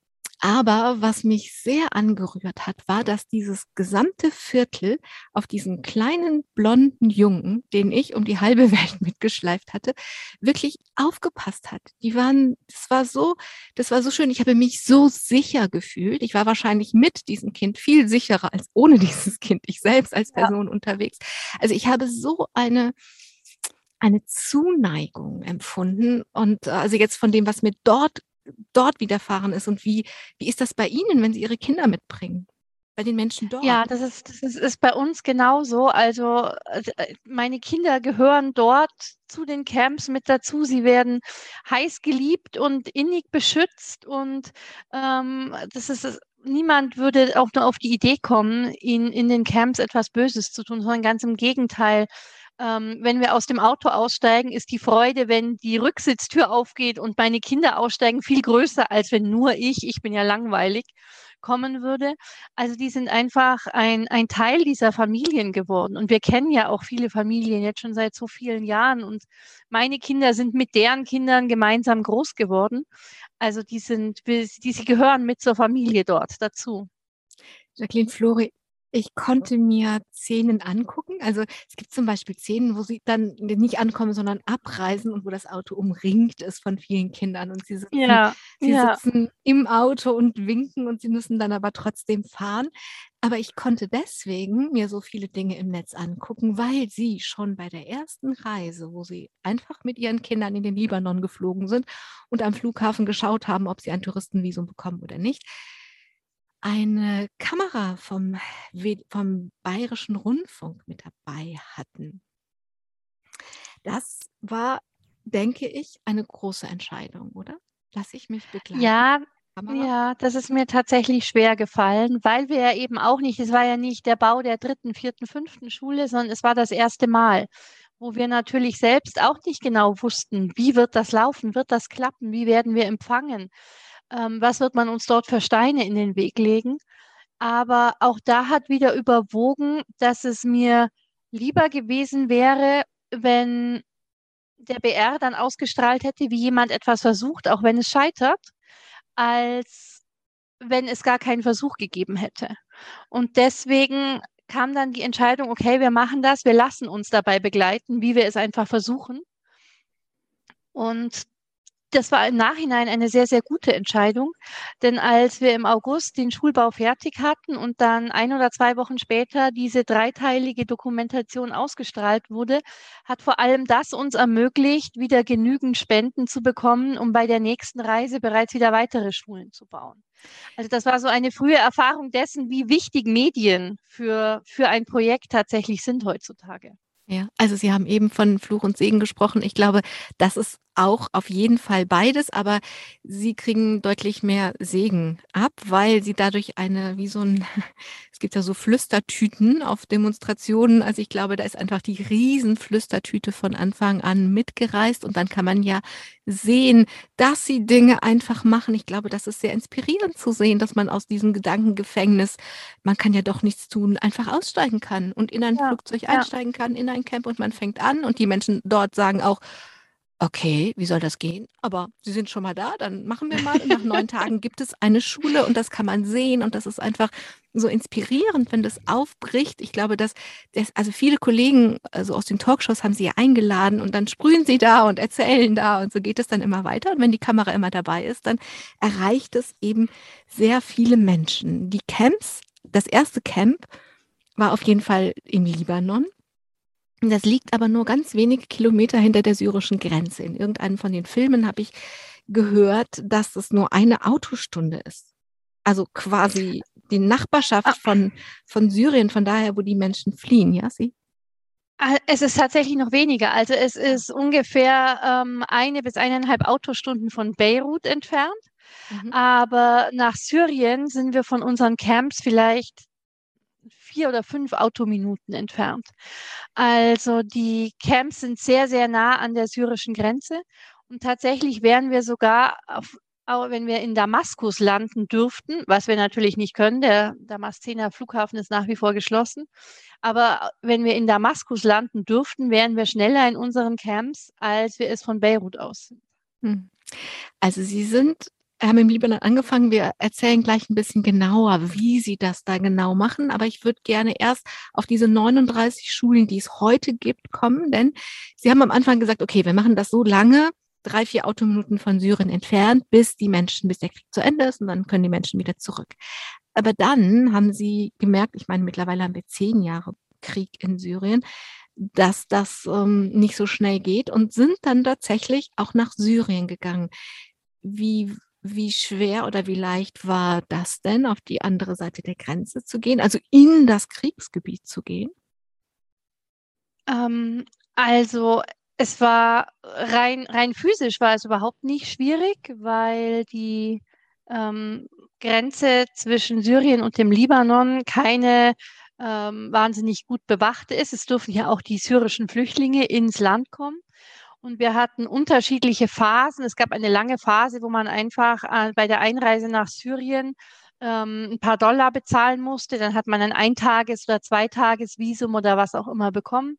Aber was mich sehr angerührt hat, war, dass dieses gesamte Viertel auf diesen kleinen blonden Jungen, den ich um die halbe Welt mitgeschleift hatte, wirklich aufgepasst hat. Die waren, das war so, das war so schön. Ich habe mich so sicher gefühlt. Ich war wahrscheinlich mit diesem Kind viel sicherer als ohne dieses Kind. Ich selbst als Person ja. unterwegs. Also ich habe so eine eine Zuneigung empfunden und äh, also jetzt von dem, was mir dort dort widerfahren ist und wie wie ist das bei Ihnen, wenn Sie Ihre Kinder mitbringen? Bei den Menschen dort? Ja, das ist, das ist, ist bei uns genauso. Also äh, meine Kinder gehören dort zu den Camps mit dazu. Sie werden heiß geliebt und innig beschützt und ähm, das ist niemand würde auch nur auf die Idee kommen, ihnen in den Camps etwas Böses zu tun, sondern ganz im Gegenteil. Ähm, wenn wir aus dem Auto aussteigen, ist die Freude, wenn die Rücksitztür aufgeht und meine Kinder aussteigen, viel größer, als wenn nur ich, ich bin ja langweilig, kommen würde. Also die sind einfach ein, ein Teil dieser Familien geworden. Und wir kennen ja auch viele Familien jetzt schon seit so vielen Jahren. Und meine Kinder sind mit deren Kindern gemeinsam groß geworden. Also die sind, die, sie gehören mit zur Familie dort dazu. Jacqueline Flori, ich konnte mir Szenen angucken. Also es gibt zum Beispiel Szenen, wo sie dann nicht ankommen, sondern abreisen und wo das Auto umringt ist von vielen Kindern und sie sitzen, ja, sie ja. sitzen im Auto und winken und sie müssen dann aber trotzdem fahren. Aber ich konnte deswegen mir so viele Dinge im Netz angucken, weil sie schon bei der ersten Reise, wo sie einfach mit ihren Kindern in den Libanon geflogen sind und am Flughafen geschaut haben, ob sie ein Touristenvisum bekommen oder nicht, eine Kamera vom, vom Bayerischen Rundfunk mit dabei hatten. Das war, denke ich, eine große Entscheidung, oder? Lass ich mich begleiten. Ja, ja, das ist mir tatsächlich schwer gefallen, weil wir ja eben auch nicht, es war ja nicht der Bau der dritten, vierten, fünften Schule, sondern es war das erste Mal, wo wir natürlich selbst auch nicht genau wussten, wie wird das laufen, wird das klappen, wie werden wir empfangen ähm, was wird man uns dort für Steine in den Weg legen. Aber auch da hat wieder überwogen, dass es mir lieber gewesen wäre, wenn der BR dann ausgestrahlt hätte, wie jemand etwas versucht, auch wenn es scheitert, als wenn es gar keinen Versuch gegeben hätte. Und deswegen kam dann die Entscheidung, okay, wir machen das, wir lassen uns dabei begleiten, wie wir es einfach versuchen. Und das war im Nachhinein eine sehr, sehr gute Entscheidung. Denn als wir im August den Schulbau fertig hatten und dann ein oder zwei Wochen später diese dreiteilige Dokumentation ausgestrahlt wurde, hat vor allem das uns ermöglicht, wieder genügend Spenden zu bekommen, um bei der nächsten Reise bereits wieder weitere Schulen zu bauen. Also das war so eine frühe Erfahrung dessen, wie wichtig Medien für, für ein Projekt tatsächlich sind heutzutage. Ja, also Sie haben eben von Fluch und Segen gesprochen. Ich glaube, das ist auch auf jeden Fall beides, aber sie kriegen deutlich mehr Segen ab, weil sie dadurch eine, wie so ein, gibt ja so Flüstertüten auf Demonstrationen. Also ich glaube, da ist einfach die Riesenflüstertüte von Anfang an mitgereist und dann kann man ja sehen, dass sie Dinge einfach machen. Ich glaube, das ist sehr inspirierend zu sehen, dass man aus diesem Gedankengefängnis, man kann ja doch nichts tun, einfach aussteigen kann und in ein ja, Flugzeug einsteigen kann, in ein Camp und man fängt an und die Menschen dort sagen auch, Okay, wie soll das gehen? Aber Sie sind schon mal da, dann machen wir mal. Und nach neun Tagen gibt es eine Schule und das kann man sehen und das ist einfach so inspirierend, wenn das aufbricht. Ich glaube, dass das, also viele Kollegen, also aus den Talkshows haben sie ja eingeladen und dann sprühen sie da und erzählen da und so geht es dann immer weiter. Und wenn die Kamera immer dabei ist, dann erreicht es eben sehr viele Menschen. Die Camps, das erste Camp war auf jeden Fall im Libanon. Das liegt aber nur ganz wenige Kilometer hinter der syrischen Grenze. In irgendeinem von den Filmen habe ich gehört, dass es nur eine Autostunde ist. Also quasi die Nachbarschaft ah. von, von Syrien, von daher, wo die Menschen fliehen, ja, sie? Ah, es ist tatsächlich noch weniger. Also es ist ungefähr ähm, eine bis eineinhalb Autostunden von Beirut entfernt. Mhm. Aber nach Syrien sind wir von unseren Camps vielleicht vier oder fünf Autominuten entfernt. Also die Camps sind sehr, sehr nah an der syrischen Grenze. Und tatsächlich wären wir sogar, auf, wenn wir in Damaskus landen dürften, was wir natürlich nicht können, der Damaszener Flughafen ist nach wie vor geschlossen. Aber wenn wir in Damaskus landen dürften, wären wir schneller in unseren Camps, als wir es von Beirut aus sind. Hm. Also Sie sind haben im Libanon angefangen. Wir erzählen gleich ein bisschen genauer, wie Sie das da genau machen. Aber ich würde gerne erst auf diese 39 Schulen, die es heute gibt, kommen. Denn Sie haben am Anfang gesagt, okay, wir machen das so lange, drei, vier Autominuten von Syrien entfernt, bis die Menschen, bis der Krieg zu Ende ist und dann können die Menschen wieder zurück. Aber dann haben Sie gemerkt, ich meine, mittlerweile haben wir zehn Jahre Krieg in Syrien, dass das ähm, nicht so schnell geht und sind dann tatsächlich auch nach Syrien gegangen. Wie, wie schwer oder wie leicht war das denn, auf die andere Seite der Grenze zu gehen, also in das Kriegsgebiet zu gehen? Ähm, also es war rein, rein physisch war es überhaupt nicht schwierig, weil die ähm, Grenze zwischen Syrien und dem Libanon keine ähm, wahnsinnig gut bewachte ist. Es dürfen ja auch die syrischen Flüchtlinge ins Land kommen. Und wir hatten unterschiedliche Phasen. Es gab eine lange Phase, wo man einfach äh, bei der Einreise nach Syrien ähm, ein paar Dollar bezahlen musste. Dann hat man ein Eintages- oder Zweitagesvisum oder was auch immer bekommen.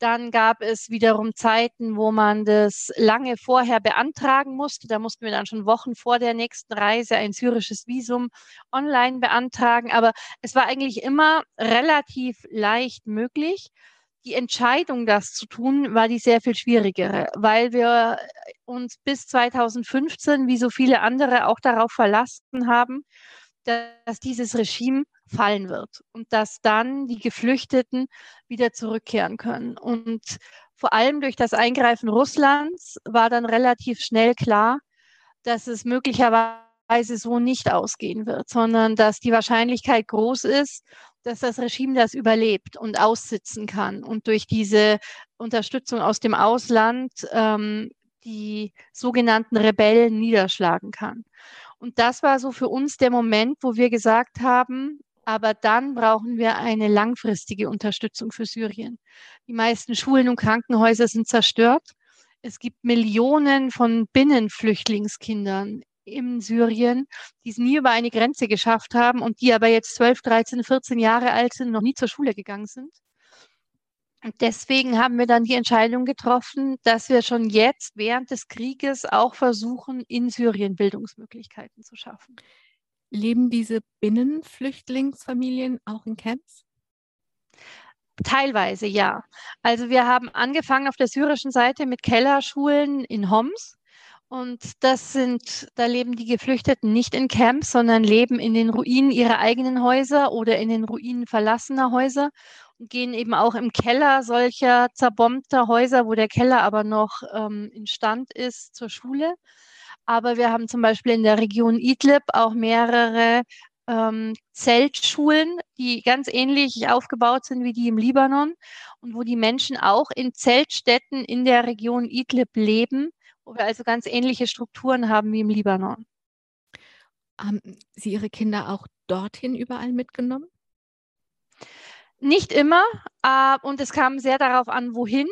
Dann gab es wiederum Zeiten, wo man das lange vorher beantragen musste. Da mussten wir dann schon Wochen vor der nächsten Reise ein syrisches Visum online beantragen. Aber es war eigentlich immer relativ leicht möglich die Entscheidung, das zu tun, war die sehr viel schwierigere, weil wir uns bis 2015, wie so viele andere, auch darauf verlassen haben, dass dieses Regime fallen wird und dass dann die Geflüchteten wieder zurückkehren können. Und vor allem durch das Eingreifen Russlands war dann relativ schnell klar, dass es möglicherweise so nicht ausgehen wird, sondern dass die Wahrscheinlichkeit groß ist, dass das Regime das überlebt und aussitzen kann und durch diese Unterstützung aus dem Ausland ähm, die sogenannten Rebellen niederschlagen kann. Und das war so für uns der Moment, wo wir gesagt haben, aber dann brauchen wir eine langfristige Unterstützung für Syrien. Die meisten Schulen und Krankenhäuser sind zerstört. Es gibt Millionen von Binnenflüchtlingskindern in Syrien, die es nie über eine Grenze geschafft haben und die aber jetzt 12, 13, 14 Jahre alt sind, noch nie zur Schule gegangen sind. Und deswegen haben wir dann die Entscheidung getroffen, dass wir schon jetzt während des Krieges auch versuchen, in Syrien Bildungsmöglichkeiten zu schaffen. Leben diese Binnenflüchtlingsfamilien auch in Camps? Teilweise ja. Also wir haben angefangen auf der syrischen Seite mit Kellerschulen in Homs und das sind, da leben die Geflüchteten nicht in Camps, sondern leben in den Ruinen ihrer eigenen Häuser oder in den Ruinen verlassener Häuser und gehen eben auch im Keller solcher zerbombter Häuser, wo der Keller aber noch ähm, instand ist, zur Schule. Aber wir haben zum Beispiel in der Region Idlib auch mehrere ähm, Zeltschulen, die ganz ähnlich aufgebaut sind wie die im Libanon und wo die Menschen auch in Zeltstätten in der Region Idlib leben wo wir also ganz ähnliche Strukturen haben wie im Libanon. Haben Sie Ihre Kinder auch dorthin überall mitgenommen? Nicht immer äh, und es kam sehr darauf an, wohin,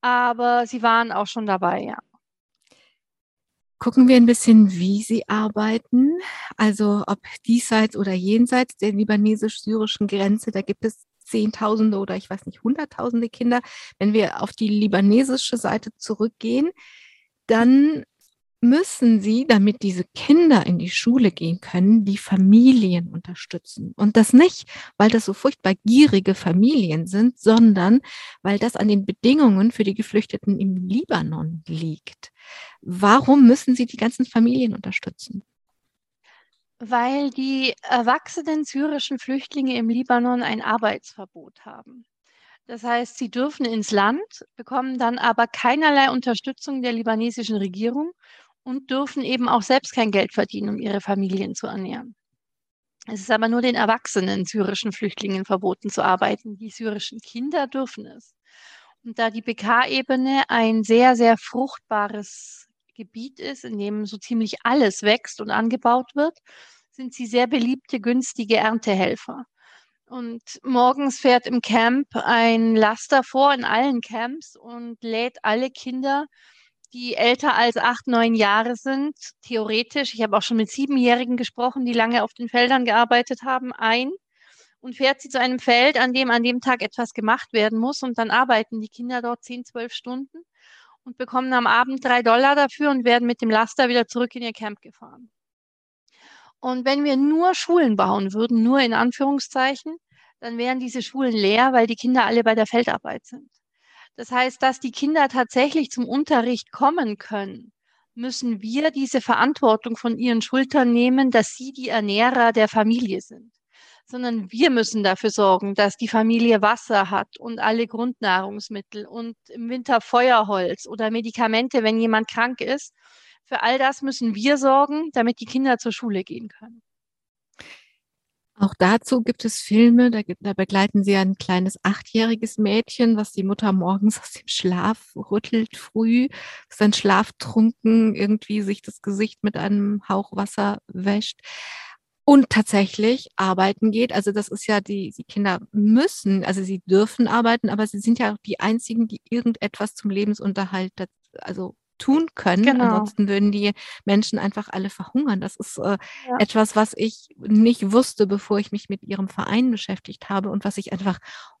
aber sie waren auch schon dabei, ja. Gucken wir ein bisschen, wie Sie arbeiten, also ob diesseits oder jenseits der libanesisch-syrischen Grenze, da gibt es Zehntausende oder ich weiß nicht, Hunderttausende Kinder. Wenn wir auf die libanesische Seite zurückgehen, dann müssen sie, damit diese Kinder in die Schule gehen können, die Familien unterstützen. Und das nicht, weil das so furchtbar gierige Familien sind, sondern weil das an den Bedingungen für die Geflüchteten im Libanon liegt. Warum müssen sie die ganzen Familien unterstützen? Weil die erwachsenen syrischen Flüchtlinge im Libanon ein Arbeitsverbot haben. Das heißt, sie dürfen ins Land, bekommen dann aber keinerlei Unterstützung der libanesischen Regierung und dürfen eben auch selbst kein Geld verdienen, um ihre Familien zu ernähren. Es ist aber nur den erwachsenen syrischen Flüchtlingen verboten zu arbeiten. Die syrischen Kinder dürfen es. Und da die BK-Ebene ein sehr, sehr fruchtbares Gebiet ist, in dem so ziemlich alles wächst und angebaut wird, sind sie sehr beliebte, günstige Erntehelfer. Und morgens fährt im Camp ein Laster vor in allen Camps und lädt alle Kinder, die älter als acht, neun Jahre sind, theoretisch, ich habe auch schon mit Siebenjährigen gesprochen, die lange auf den Feldern gearbeitet haben, ein und fährt sie zu einem Feld, an dem an dem Tag etwas gemacht werden muss. Und dann arbeiten die Kinder dort zehn, zwölf Stunden und bekommen am Abend drei Dollar dafür und werden mit dem Laster wieder zurück in ihr Camp gefahren. Und wenn wir nur Schulen bauen würden, nur in Anführungszeichen, dann wären diese Schulen leer, weil die Kinder alle bei der Feldarbeit sind. Das heißt, dass die Kinder tatsächlich zum Unterricht kommen können, müssen wir diese Verantwortung von ihren Schultern nehmen, dass sie die Ernährer der Familie sind. Sondern wir müssen dafür sorgen, dass die Familie Wasser hat und alle Grundnahrungsmittel und im Winter Feuerholz oder Medikamente, wenn jemand krank ist. Für all das müssen wir sorgen, damit die Kinder zur Schule gehen können. Auch dazu gibt es Filme, da, da, begleiten sie ein kleines achtjähriges Mädchen, was die Mutter morgens aus dem Schlaf rüttelt früh, sein schlaftrunken irgendwie sich das Gesicht mit einem Hauch Wasser wäscht und tatsächlich arbeiten geht. Also das ist ja die, die Kinder müssen, also sie dürfen arbeiten, aber sie sind ja auch die einzigen, die irgendetwas zum Lebensunterhalt, also tun können. Genau. Ansonsten würden die Menschen einfach alle verhungern. Das ist äh, ja. etwas, was ich nicht wusste, bevor ich mich mit ihrem Verein beschäftigt habe und was ich einfach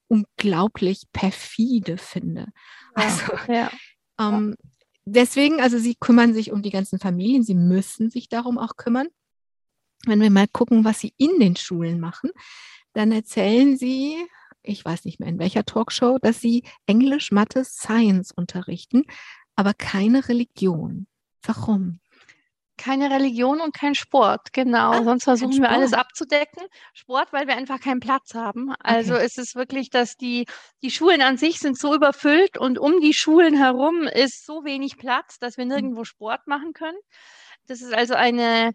unglaublich perfide finde. Ja. Also ja. Ähm, deswegen, also sie kümmern sich um die ganzen Familien, sie müssen sich darum auch kümmern. Wenn wir mal gucken, was sie in den Schulen machen, dann erzählen sie, ich weiß nicht mehr in welcher Talkshow, dass sie Englisch, Mathe, Science unterrichten aber keine Religion. Warum? Keine Religion und kein Sport, genau. Ah, Sonst versuchen wir alles abzudecken. Sport, weil wir einfach keinen Platz haben. Also okay. es ist wirklich, dass die, die Schulen an sich sind so überfüllt und um die Schulen herum ist so wenig Platz, dass wir hm. nirgendwo Sport machen können. Das ist also eine,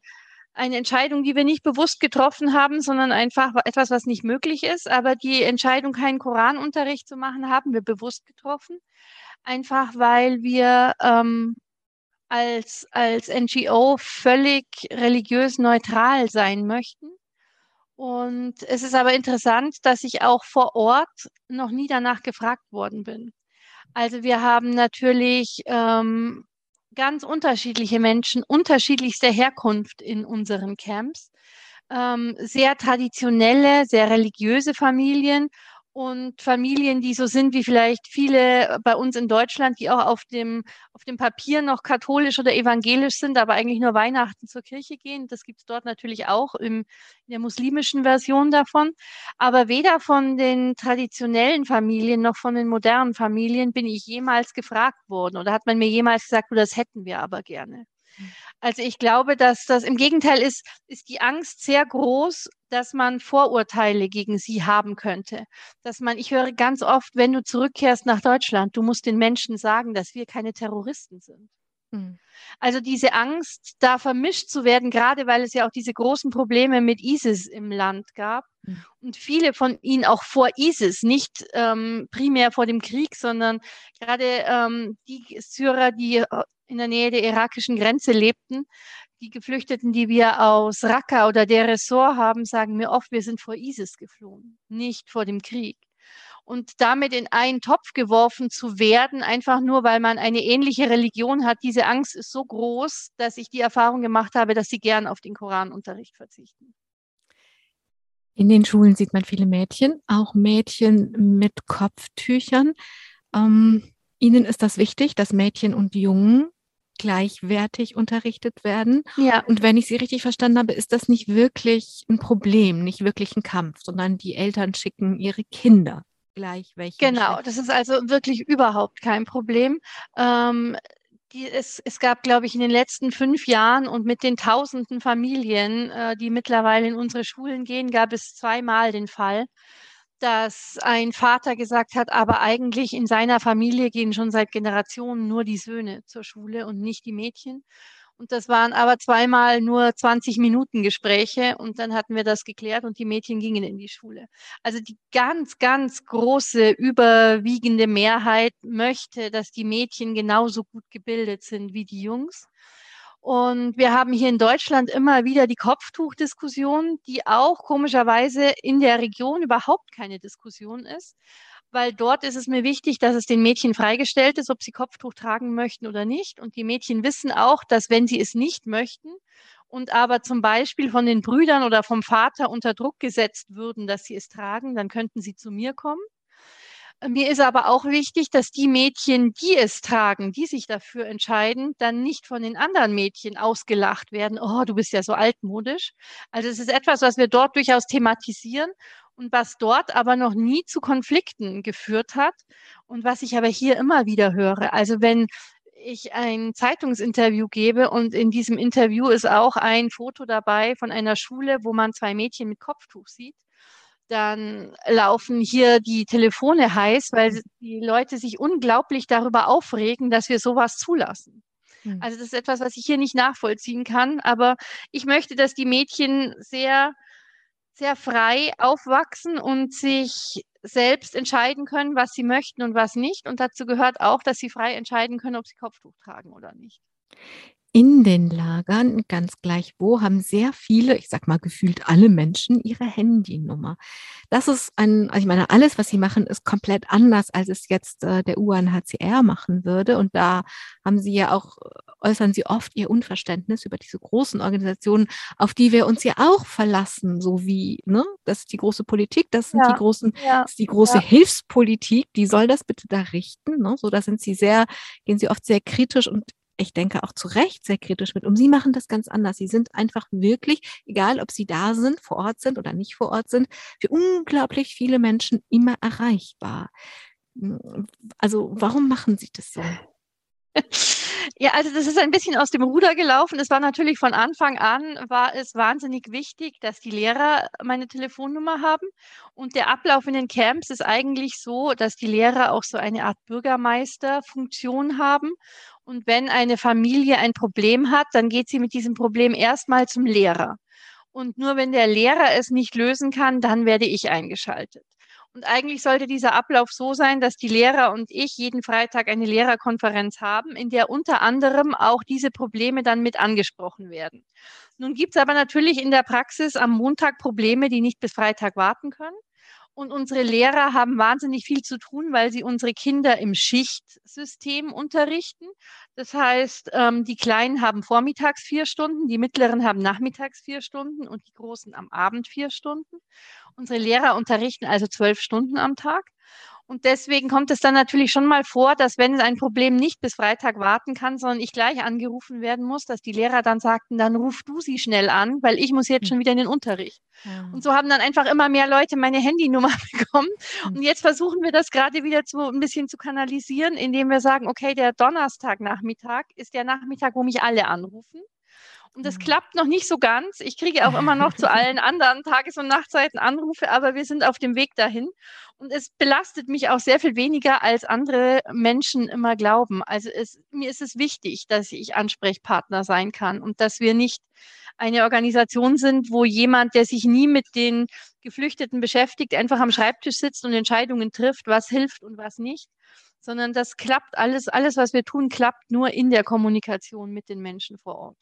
eine Entscheidung, die wir nicht bewusst getroffen haben, sondern einfach etwas, was nicht möglich ist. Aber die Entscheidung, keinen Koranunterricht zu machen, haben wir bewusst getroffen einfach weil wir ähm, als, als NGO völlig religiös neutral sein möchten. Und es ist aber interessant, dass ich auch vor Ort noch nie danach gefragt worden bin. Also wir haben natürlich ähm, ganz unterschiedliche Menschen unterschiedlichster Herkunft in unseren Camps. Ähm, sehr traditionelle, sehr religiöse Familien und Familien, die so sind wie vielleicht viele bei uns in Deutschland, die auch auf dem, auf dem Papier noch katholisch oder evangelisch sind, aber eigentlich nur Weihnachten zur Kirche gehen. Das gibt es dort natürlich auch im, in der muslimischen Version davon. Aber weder von den traditionellen Familien noch von den modernen Familien bin ich jemals gefragt worden oder hat man mir jemals gesagt, oh, das hätten wir aber gerne. Also ich glaube, dass das im Gegenteil ist, ist die Angst sehr groß, dass man Vorurteile gegen sie haben könnte. Dass man, ich höre ganz oft, wenn du zurückkehrst nach Deutschland, du musst den Menschen sagen, dass wir keine Terroristen sind. Mhm. Also diese Angst, da vermischt zu werden, gerade weil es ja auch diese großen Probleme mit ISIS im Land gab mhm. und viele von ihnen auch vor ISIS, nicht ähm, primär vor dem Krieg, sondern gerade ähm, die Syrer, die äh, in der Nähe der irakischen Grenze lebten. Die Geflüchteten, die wir aus Raqqa oder der Ressort haben, sagen mir oft, wir sind vor ISIS geflohen, nicht vor dem Krieg. Und damit in einen Topf geworfen zu werden, einfach nur weil man eine ähnliche Religion hat, diese Angst ist so groß, dass ich die Erfahrung gemacht habe, dass sie gern auf den Koranunterricht verzichten. In den Schulen sieht man viele Mädchen, auch Mädchen mit Kopftüchern. Ähm, ihnen ist das wichtig, dass Mädchen und Jungen gleichwertig unterrichtet werden. Ja. Und wenn ich Sie richtig verstanden habe, ist das nicht wirklich ein Problem, nicht wirklich ein Kampf, sondern die Eltern schicken ihre Kinder gleich welche. Genau, das ist also wirklich überhaupt kein Problem. Ähm, die, es, es, gab, glaube ich, in den letzten fünf Jahren und mit den tausenden Familien, äh, die mittlerweile in unsere Schulen gehen, gab es zweimal den Fall, dass ein Vater gesagt hat, aber eigentlich in seiner Familie gehen schon seit Generationen nur die Söhne zur Schule und nicht die Mädchen. Und das waren aber zweimal nur 20 Minuten Gespräche und dann hatten wir das geklärt und die Mädchen gingen in die Schule. Also die ganz, ganz große, überwiegende Mehrheit möchte, dass die Mädchen genauso gut gebildet sind wie die Jungs. Und wir haben hier in Deutschland immer wieder die Kopftuchdiskussion, die auch komischerweise in der Region überhaupt keine Diskussion ist, weil dort ist es mir wichtig, dass es den Mädchen freigestellt ist, ob sie Kopftuch tragen möchten oder nicht. Und die Mädchen wissen auch, dass wenn sie es nicht möchten und aber zum Beispiel von den Brüdern oder vom Vater unter Druck gesetzt würden, dass sie es tragen, dann könnten sie zu mir kommen Mir ist aber auch wichtig, dass die Mädchen, die es tragen, die sich dafür entscheiden, dann nicht von den anderen Mädchen ausgelacht werden. Oh, du bist ja so altmodisch. Also es ist etwas, was wir dort durchaus thematisieren und was dort aber noch nie zu Konflikten geführt hat und was ich aber hier immer wieder höre. Also wenn ich ein Zeitungsinterview gebe und in diesem Interview ist auch ein Foto dabei von einer Schule, wo man zwei Mädchen mit Kopftuch sieht, dann laufen hier die Telefone heiß, weil die Leute sich unglaublich darüber aufregen, dass wir sowas zulassen. Hm. Also das ist etwas, was ich hier nicht nachvollziehen kann, aber ich möchte, dass die Mädchen sehr sehr frei aufwachsen und sich selbst entscheiden können, was sie möchten und was nicht. Und dazu gehört auch, dass sie frei entscheiden können, ob sie Kopftuch tragen oder nicht in den Lagern, ganz gleich wo, haben sehr viele, ich sag mal gefühlt alle Menschen ihre Handynummer. Das ist ein, also ich meine, alles, was sie machen, ist komplett anders, als es jetzt äh, der UNHCR machen würde. Und da haben sie ja auch, äußern sie oft ihr Unverständnis über diese großen Organisationen, auf die wir uns ja auch verlassen, so wie, ne, das ist die große Politik, das sind ja, die großen, ja, ist die große ja. Hilfspolitik, die soll das bitte da richten, ne? So, da sind sie sehr, gehen sie oft sehr kritisch und ich denke auch zu Recht sehr kritisch mit um. Sie machen das ganz anders. Sie sind einfach wirklich, egal ob sie da sind, vor Ort sind oder nicht vor Ort sind, für unglaublich viele Menschen immer erreichbar. Also warum machen Sie das so? Ja, also das ist ein bisschen aus dem Ruder gelaufen. Es war natürlich von Anfang an, war es wahnsinnig wichtig, dass die Lehrer meine Telefonnummer haben. Und der Ablauf in den Camps ist eigentlich so, dass die Lehrer auch so eine Art Bürgermeisterfunktion haben und wenn eine Familie ein Problem hat, dann geht sie mit diesem Problem erstmal zum Lehrer. Und nur wenn der Lehrer es nicht lösen kann, dann werde ich eingeschaltet. Und eigentlich sollte dieser Ablauf so sein, dass die Lehrer und ich jeden Freitag eine Lehrerkonferenz haben, in der unter anderem auch diese Probleme dann mit angesprochen werden. Nun gibt es aber natürlich in der Praxis am Montag Probleme, die nicht bis Freitag warten können. Und unsere Lehrer haben wahnsinnig viel zu tun, weil sie unsere Kinder im Schichtsystem unterrichten. Das heißt, ähm, die Kleinen haben vormittags vier Stunden, die Mittleren haben nachmittags vier Stunden und die Großen am Abend vier Stunden. Unsere Lehrer unterrichten also zwölf Stunden am Tag. Und deswegen kommt es dann natürlich schon mal vor, dass wenn ein Problem nicht bis Freitag warten kann, sondern ich gleich angerufen werden muss, dass die Lehrer dann sagten, dann ruf du sie schnell an, weil ich muss jetzt hm. schon wieder in den Unterricht. Ja. Und so haben dann einfach immer mehr Leute meine Handynummer bekommen. Hm. Und jetzt versuchen wir das gerade wieder zu, ein bisschen zu kanalisieren, indem wir sagen, okay, der Donnerstagnachmittag ist der Nachmittag, wo mich alle anrufen. Und das mhm. klappt noch nicht so ganz. Ich kriege auch immer noch zu allen anderen Tages- und Nachtzeiten Anrufe, aber wir sind auf dem Weg dahin. Und es belastet mich auch sehr viel weniger, als andere Menschen immer glauben. Also es, mir ist es wichtig, dass ich Ansprechpartner sein kann und dass wir nicht eine Organisation sind, wo jemand, der sich nie mit den Geflüchteten beschäftigt, einfach am Schreibtisch sitzt und Entscheidungen trifft, was hilft und was nicht, sondern das klappt alles, alles, was wir tun, klappt nur in der Kommunikation mit den Menschen vor Ort.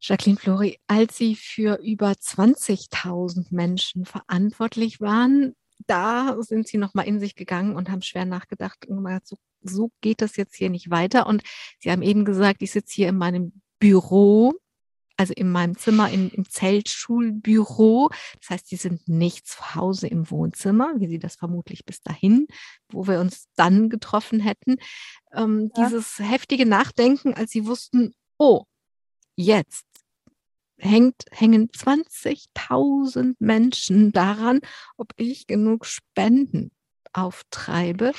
Jacqueline Flori, als Sie für über 20.000 Menschen verantwortlich waren, da sind Sie nochmal in sich gegangen und haben schwer nachgedacht, so, so geht das jetzt hier nicht weiter. Und Sie haben eben gesagt, ich sitze hier in meinem Büro, also in meinem Zimmer, im, im Zeltschulbüro. Das heißt, Sie sind nicht zu Hause im Wohnzimmer, wie Sie das vermutlich bis dahin, wo wir uns dann getroffen hätten. Ähm, ja. Dieses heftige Nachdenken, als Sie wussten, oh, jetzt hängt, hängen 20.000 Menschen daran, ob ich genug Spenden auftreibe.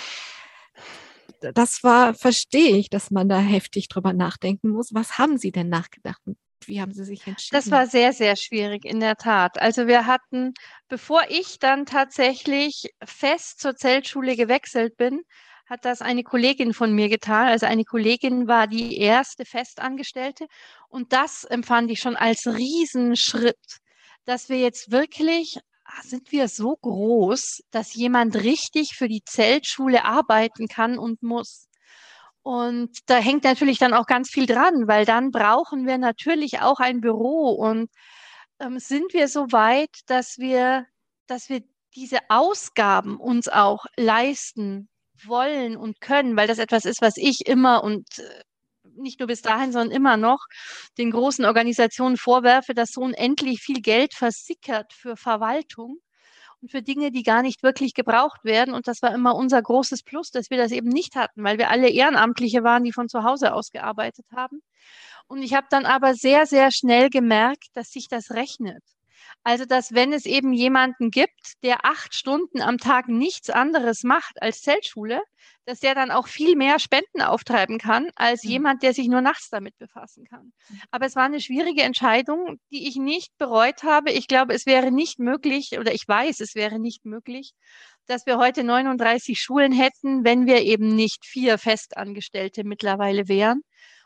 Das war, verstehe ich, dass man da heftig drüber nachdenken muss. Was haben Sie denn nachgedacht? Wie haben Sie sich entschieden? Das war sehr, sehr schwierig, in der Tat. Also wir hatten, bevor ich dann tatsächlich fest zur Zeltschule gewechselt bin, hat das eine Kollegin von mir getan. Also eine Kollegin war die erste Festangestellte. Und das empfand ich schon als Riesenschritt, dass wir jetzt wirklich, ah, sind wir so groß, dass jemand richtig für die Zeltschule arbeiten kann und muss. Und da hängt natürlich dann auch ganz viel dran, weil dann brauchen wir natürlich auch ein Büro. Und ähm, sind wir so weit, dass wir, dass wir diese Ausgaben uns auch leisten wollen und können, weil das etwas ist, was ich immer und äh, nicht nur bis dahin, sondern immer noch den großen Organisationen vorwerfe, dass so unendlich viel Geld versickert für Verwaltung. Und und für Dinge, die gar nicht wirklich gebraucht werden. Und das war immer unser großes Plus, dass wir das eben nicht hatten, weil wir alle Ehrenamtliche waren, die von zu Hause aus gearbeitet haben. Und ich habe dann aber sehr, sehr schnell gemerkt, dass sich das rechnet. Also, dass wenn es eben jemanden gibt, der acht Stunden am Tag nichts anderes macht als Zeltschule, dass der dann auch viel mehr Spenden auftreiben kann, als mhm. jemand, der sich nur nachts damit befassen kann. Mhm. Aber es war eine schwierige Entscheidung, die ich nicht bereut habe. Ich glaube, es wäre nicht möglich, oder ich weiß, es wäre nicht möglich, dass wir heute 39 Schulen hätten, wenn wir eben nicht vier Festangestellte mittlerweile wären.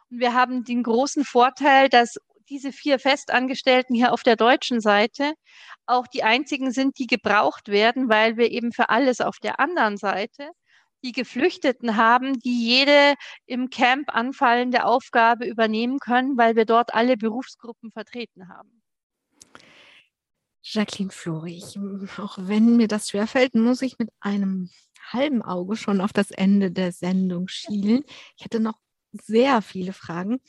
Und wir haben den großen Vorteil, dass diese vier Festangestellten hier auf der deutschen Seite auch die einzigen sind, die gebraucht werden, weil wir eben für alles auf der anderen Seite die Geflüchteten haben, die jede im Camp anfallende Aufgabe übernehmen können, weil wir dort alle Berufsgruppen vertreten haben. Jacqueline Florig, auch wenn mir das schwerfällt, muss ich mit einem halben Auge schon auf das Ende der Sendung schielen. Ich hätte noch sehr viele Fragen.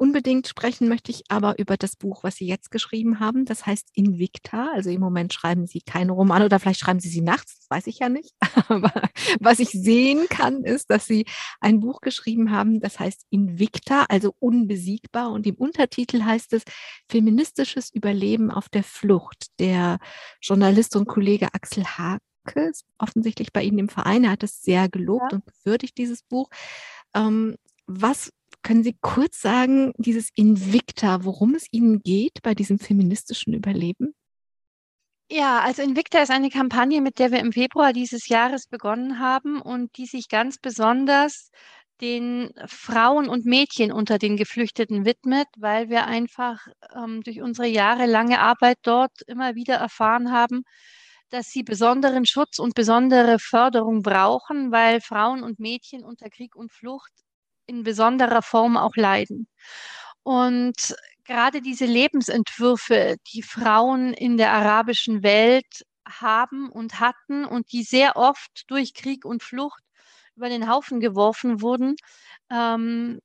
Unbedingt sprechen möchte ich aber über das Buch, was Sie jetzt geschrieben haben. Das heißt Invicta. Also im Moment schreiben Sie keine Romane oder vielleicht schreiben Sie sie nachts, das weiß ich ja nicht. Aber was ich sehen kann, ist, dass Sie ein Buch geschrieben haben, das heißt Invicta, also unbesiegbar. Und im Untertitel heißt es Feministisches Überleben auf der Flucht. Der Journalist und Kollege Axel Hake ist offensichtlich bei Ihnen im Verein. Er hat es sehr gelobt ja. und gewürdigt, dieses Buch. Ähm, was können Sie kurz sagen, dieses Invicta, worum es Ihnen geht bei diesem feministischen Überleben? Ja, also Invicta ist eine Kampagne, mit der wir im Februar dieses Jahres begonnen haben und die sich ganz besonders den Frauen und Mädchen unter den Geflüchteten widmet, weil wir einfach ähm, durch unsere jahrelange Arbeit dort immer wieder erfahren haben, dass sie besonderen Schutz und besondere Förderung brauchen, weil Frauen und Mädchen unter Krieg und Flucht in besonderer Form auch leiden. Und gerade diese Lebensentwürfe, die Frauen in der arabischen Welt haben und hatten und die sehr oft durch Krieg und Flucht über den Haufen geworfen wurden, ähm,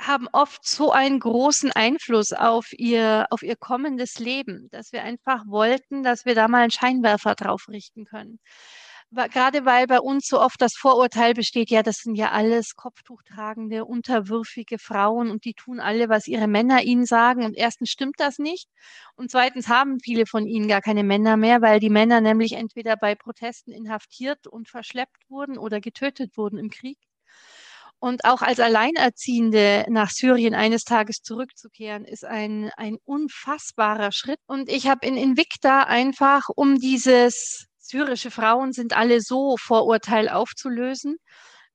haben oft so einen großen Einfluss auf ihr, auf ihr kommendes Leben, dass wir einfach wollten, dass wir da mal einen Scheinwerfer drauf richten können gerade weil bei uns so oft das Vorurteil besteht, ja, das sind ja alles kopftuchtragende, unterwürfige Frauen und die tun alle, was ihre Männer ihnen sagen. Und erstens stimmt das nicht. Und zweitens haben viele von ihnen gar keine Männer mehr, weil die Männer nämlich entweder bei Protesten inhaftiert und verschleppt wurden oder getötet wurden im Krieg. Und auch als Alleinerziehende nach Syrien eines Tages zurückzukehren, ist ein, ein unfassbarer Schritt. Und ich habe in Invicta einfach um dieses syrische Frauen sind alle so Vorurteil aufzulösen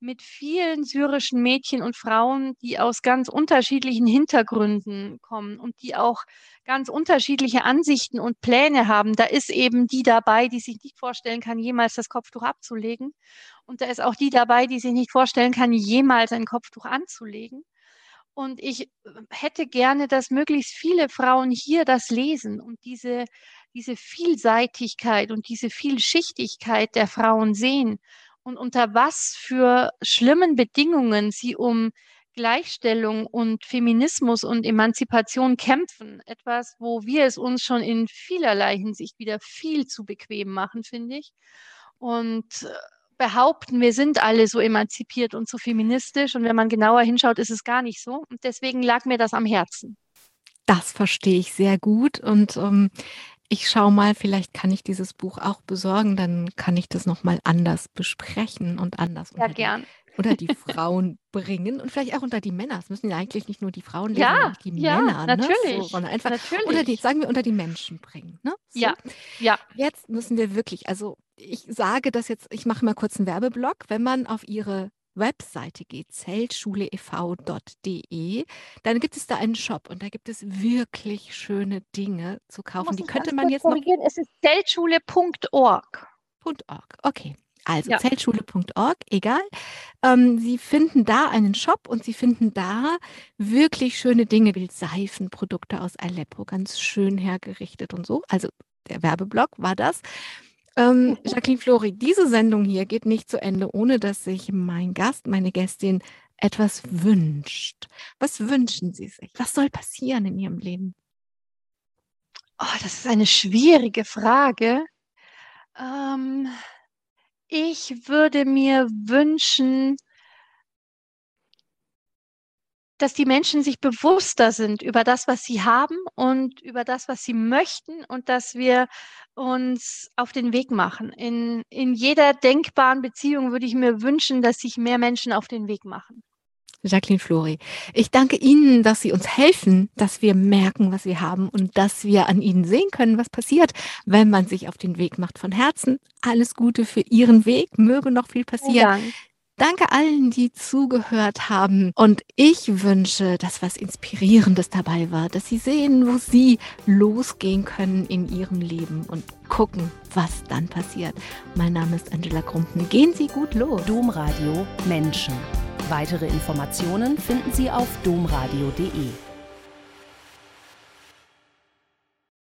mit vielen syrischen Mädchen und Frauen, die aus ganz unterschiedlichen Hintergründen kommen und die auch ganz unterschiedliche Ansichten und Pläne haben. Da ist eben die dabei, die sich nicht vorstellen kann, jemals das Kopftuch abzulegen. Und da ist auch die dabei, die sich nicht vorstellen kann, jemals ein Kopftuch anzulegen. Und ich hätte gerne, dass möglichst viele Frauen hier das lesen und diese diese Vielseitigkeit und diese Vielschichtigkeit der Frauen sehen und unter was für schlimmen Bedingungen sie um Gleichstellung und Feminismus und Emanzipation kämpfen. Etwas, wo wir es uns schon in vielerlei Hinsicht wieder viel zu bequem machen, finde ich. Und äh, behaupten, wir sind alle so emanzipiert und so feministisch. Und wenn man genauer hinschaut, ist es gar nicht so. Und deswegen lag mir das am Herzen. Das verstehe ich sehr gut. Und ähm, ich schaue mal, vielleicht kann ich dieses Buch auch besorgen, dann kann ich das nochmal anders besprechen und anders ja, unter, gern. Die, unter die Frauen bringen und vielleicht auch unter die Männer. Es müssen ja eigentlich nicht nur die Frauen lesen, ja, auch die ja, Männer. Ne? Natürlich, ne? so, sondern einfach natürlich. Oder die, sagen wir, unter die Menschen bringen. Ne? So. Ja, ja. Jetzt müssen wir wirklich, also ich sage das jetzt, ich mache mal kurz einen Werbeblock, wenn man auf ihre Webseite geht, zeltschuleev.de, dann gibt es da einen Shop und da gibt es wirklich schöne Dinge zu kaufen. Die könnte man jetzt noch. Es ist zeltschule.org. .org, okay. Also ja. zeltschule.org, egal. Ähm, Sie finden da einen Shop und Sie finden da wirklich schöne Dinge, wie Seifenprodukte aus Aleppo, ganz schön hergerichtet und so. Also der Werbeblock war das. Ähm, mhm. Jacqueline Flori, diese Sendung hier geht nicht zu Ende, ohne dass sich mein Gast, meine Gästin etwas wünscht. Was wünschen Sie sich? Was soll passieren in Ihrem Leben? Oh, das ist eine schwierige Frage. Ähm, ich würde mir wünschen, dass die Menschen sich bewusster sind über das, was sie haben und über das, was sie möchten und dass wir uns auf den Weg machen. In, in jeder denkbaren Beziehung würde ich mir wünschen, dass sich mehr Menschen auf den Weg machen. Jacqueline Flori, ich danke Ihnen, dass Sie uns helfen, dass wir merken, was wir haben und dass wir an Ihnen sehen können, was passiert, wenn man sich auf den Weg macht. Von Herzen alles Gute für Ihren Weg, möge noch viel passieren. Dank. Danke allen, die zugehört haben. Und ich wünsche, dass was Inspirierendes dabei war, dass Sie sehen, wo Sie losgehen können in Ihrem Leben und gucken, was dann passiert. Mein Name ist Angela Krumpen. Gehen Sie gut los. Domradio Menschen. Weitere Informationen finden Sie auf domradio.de.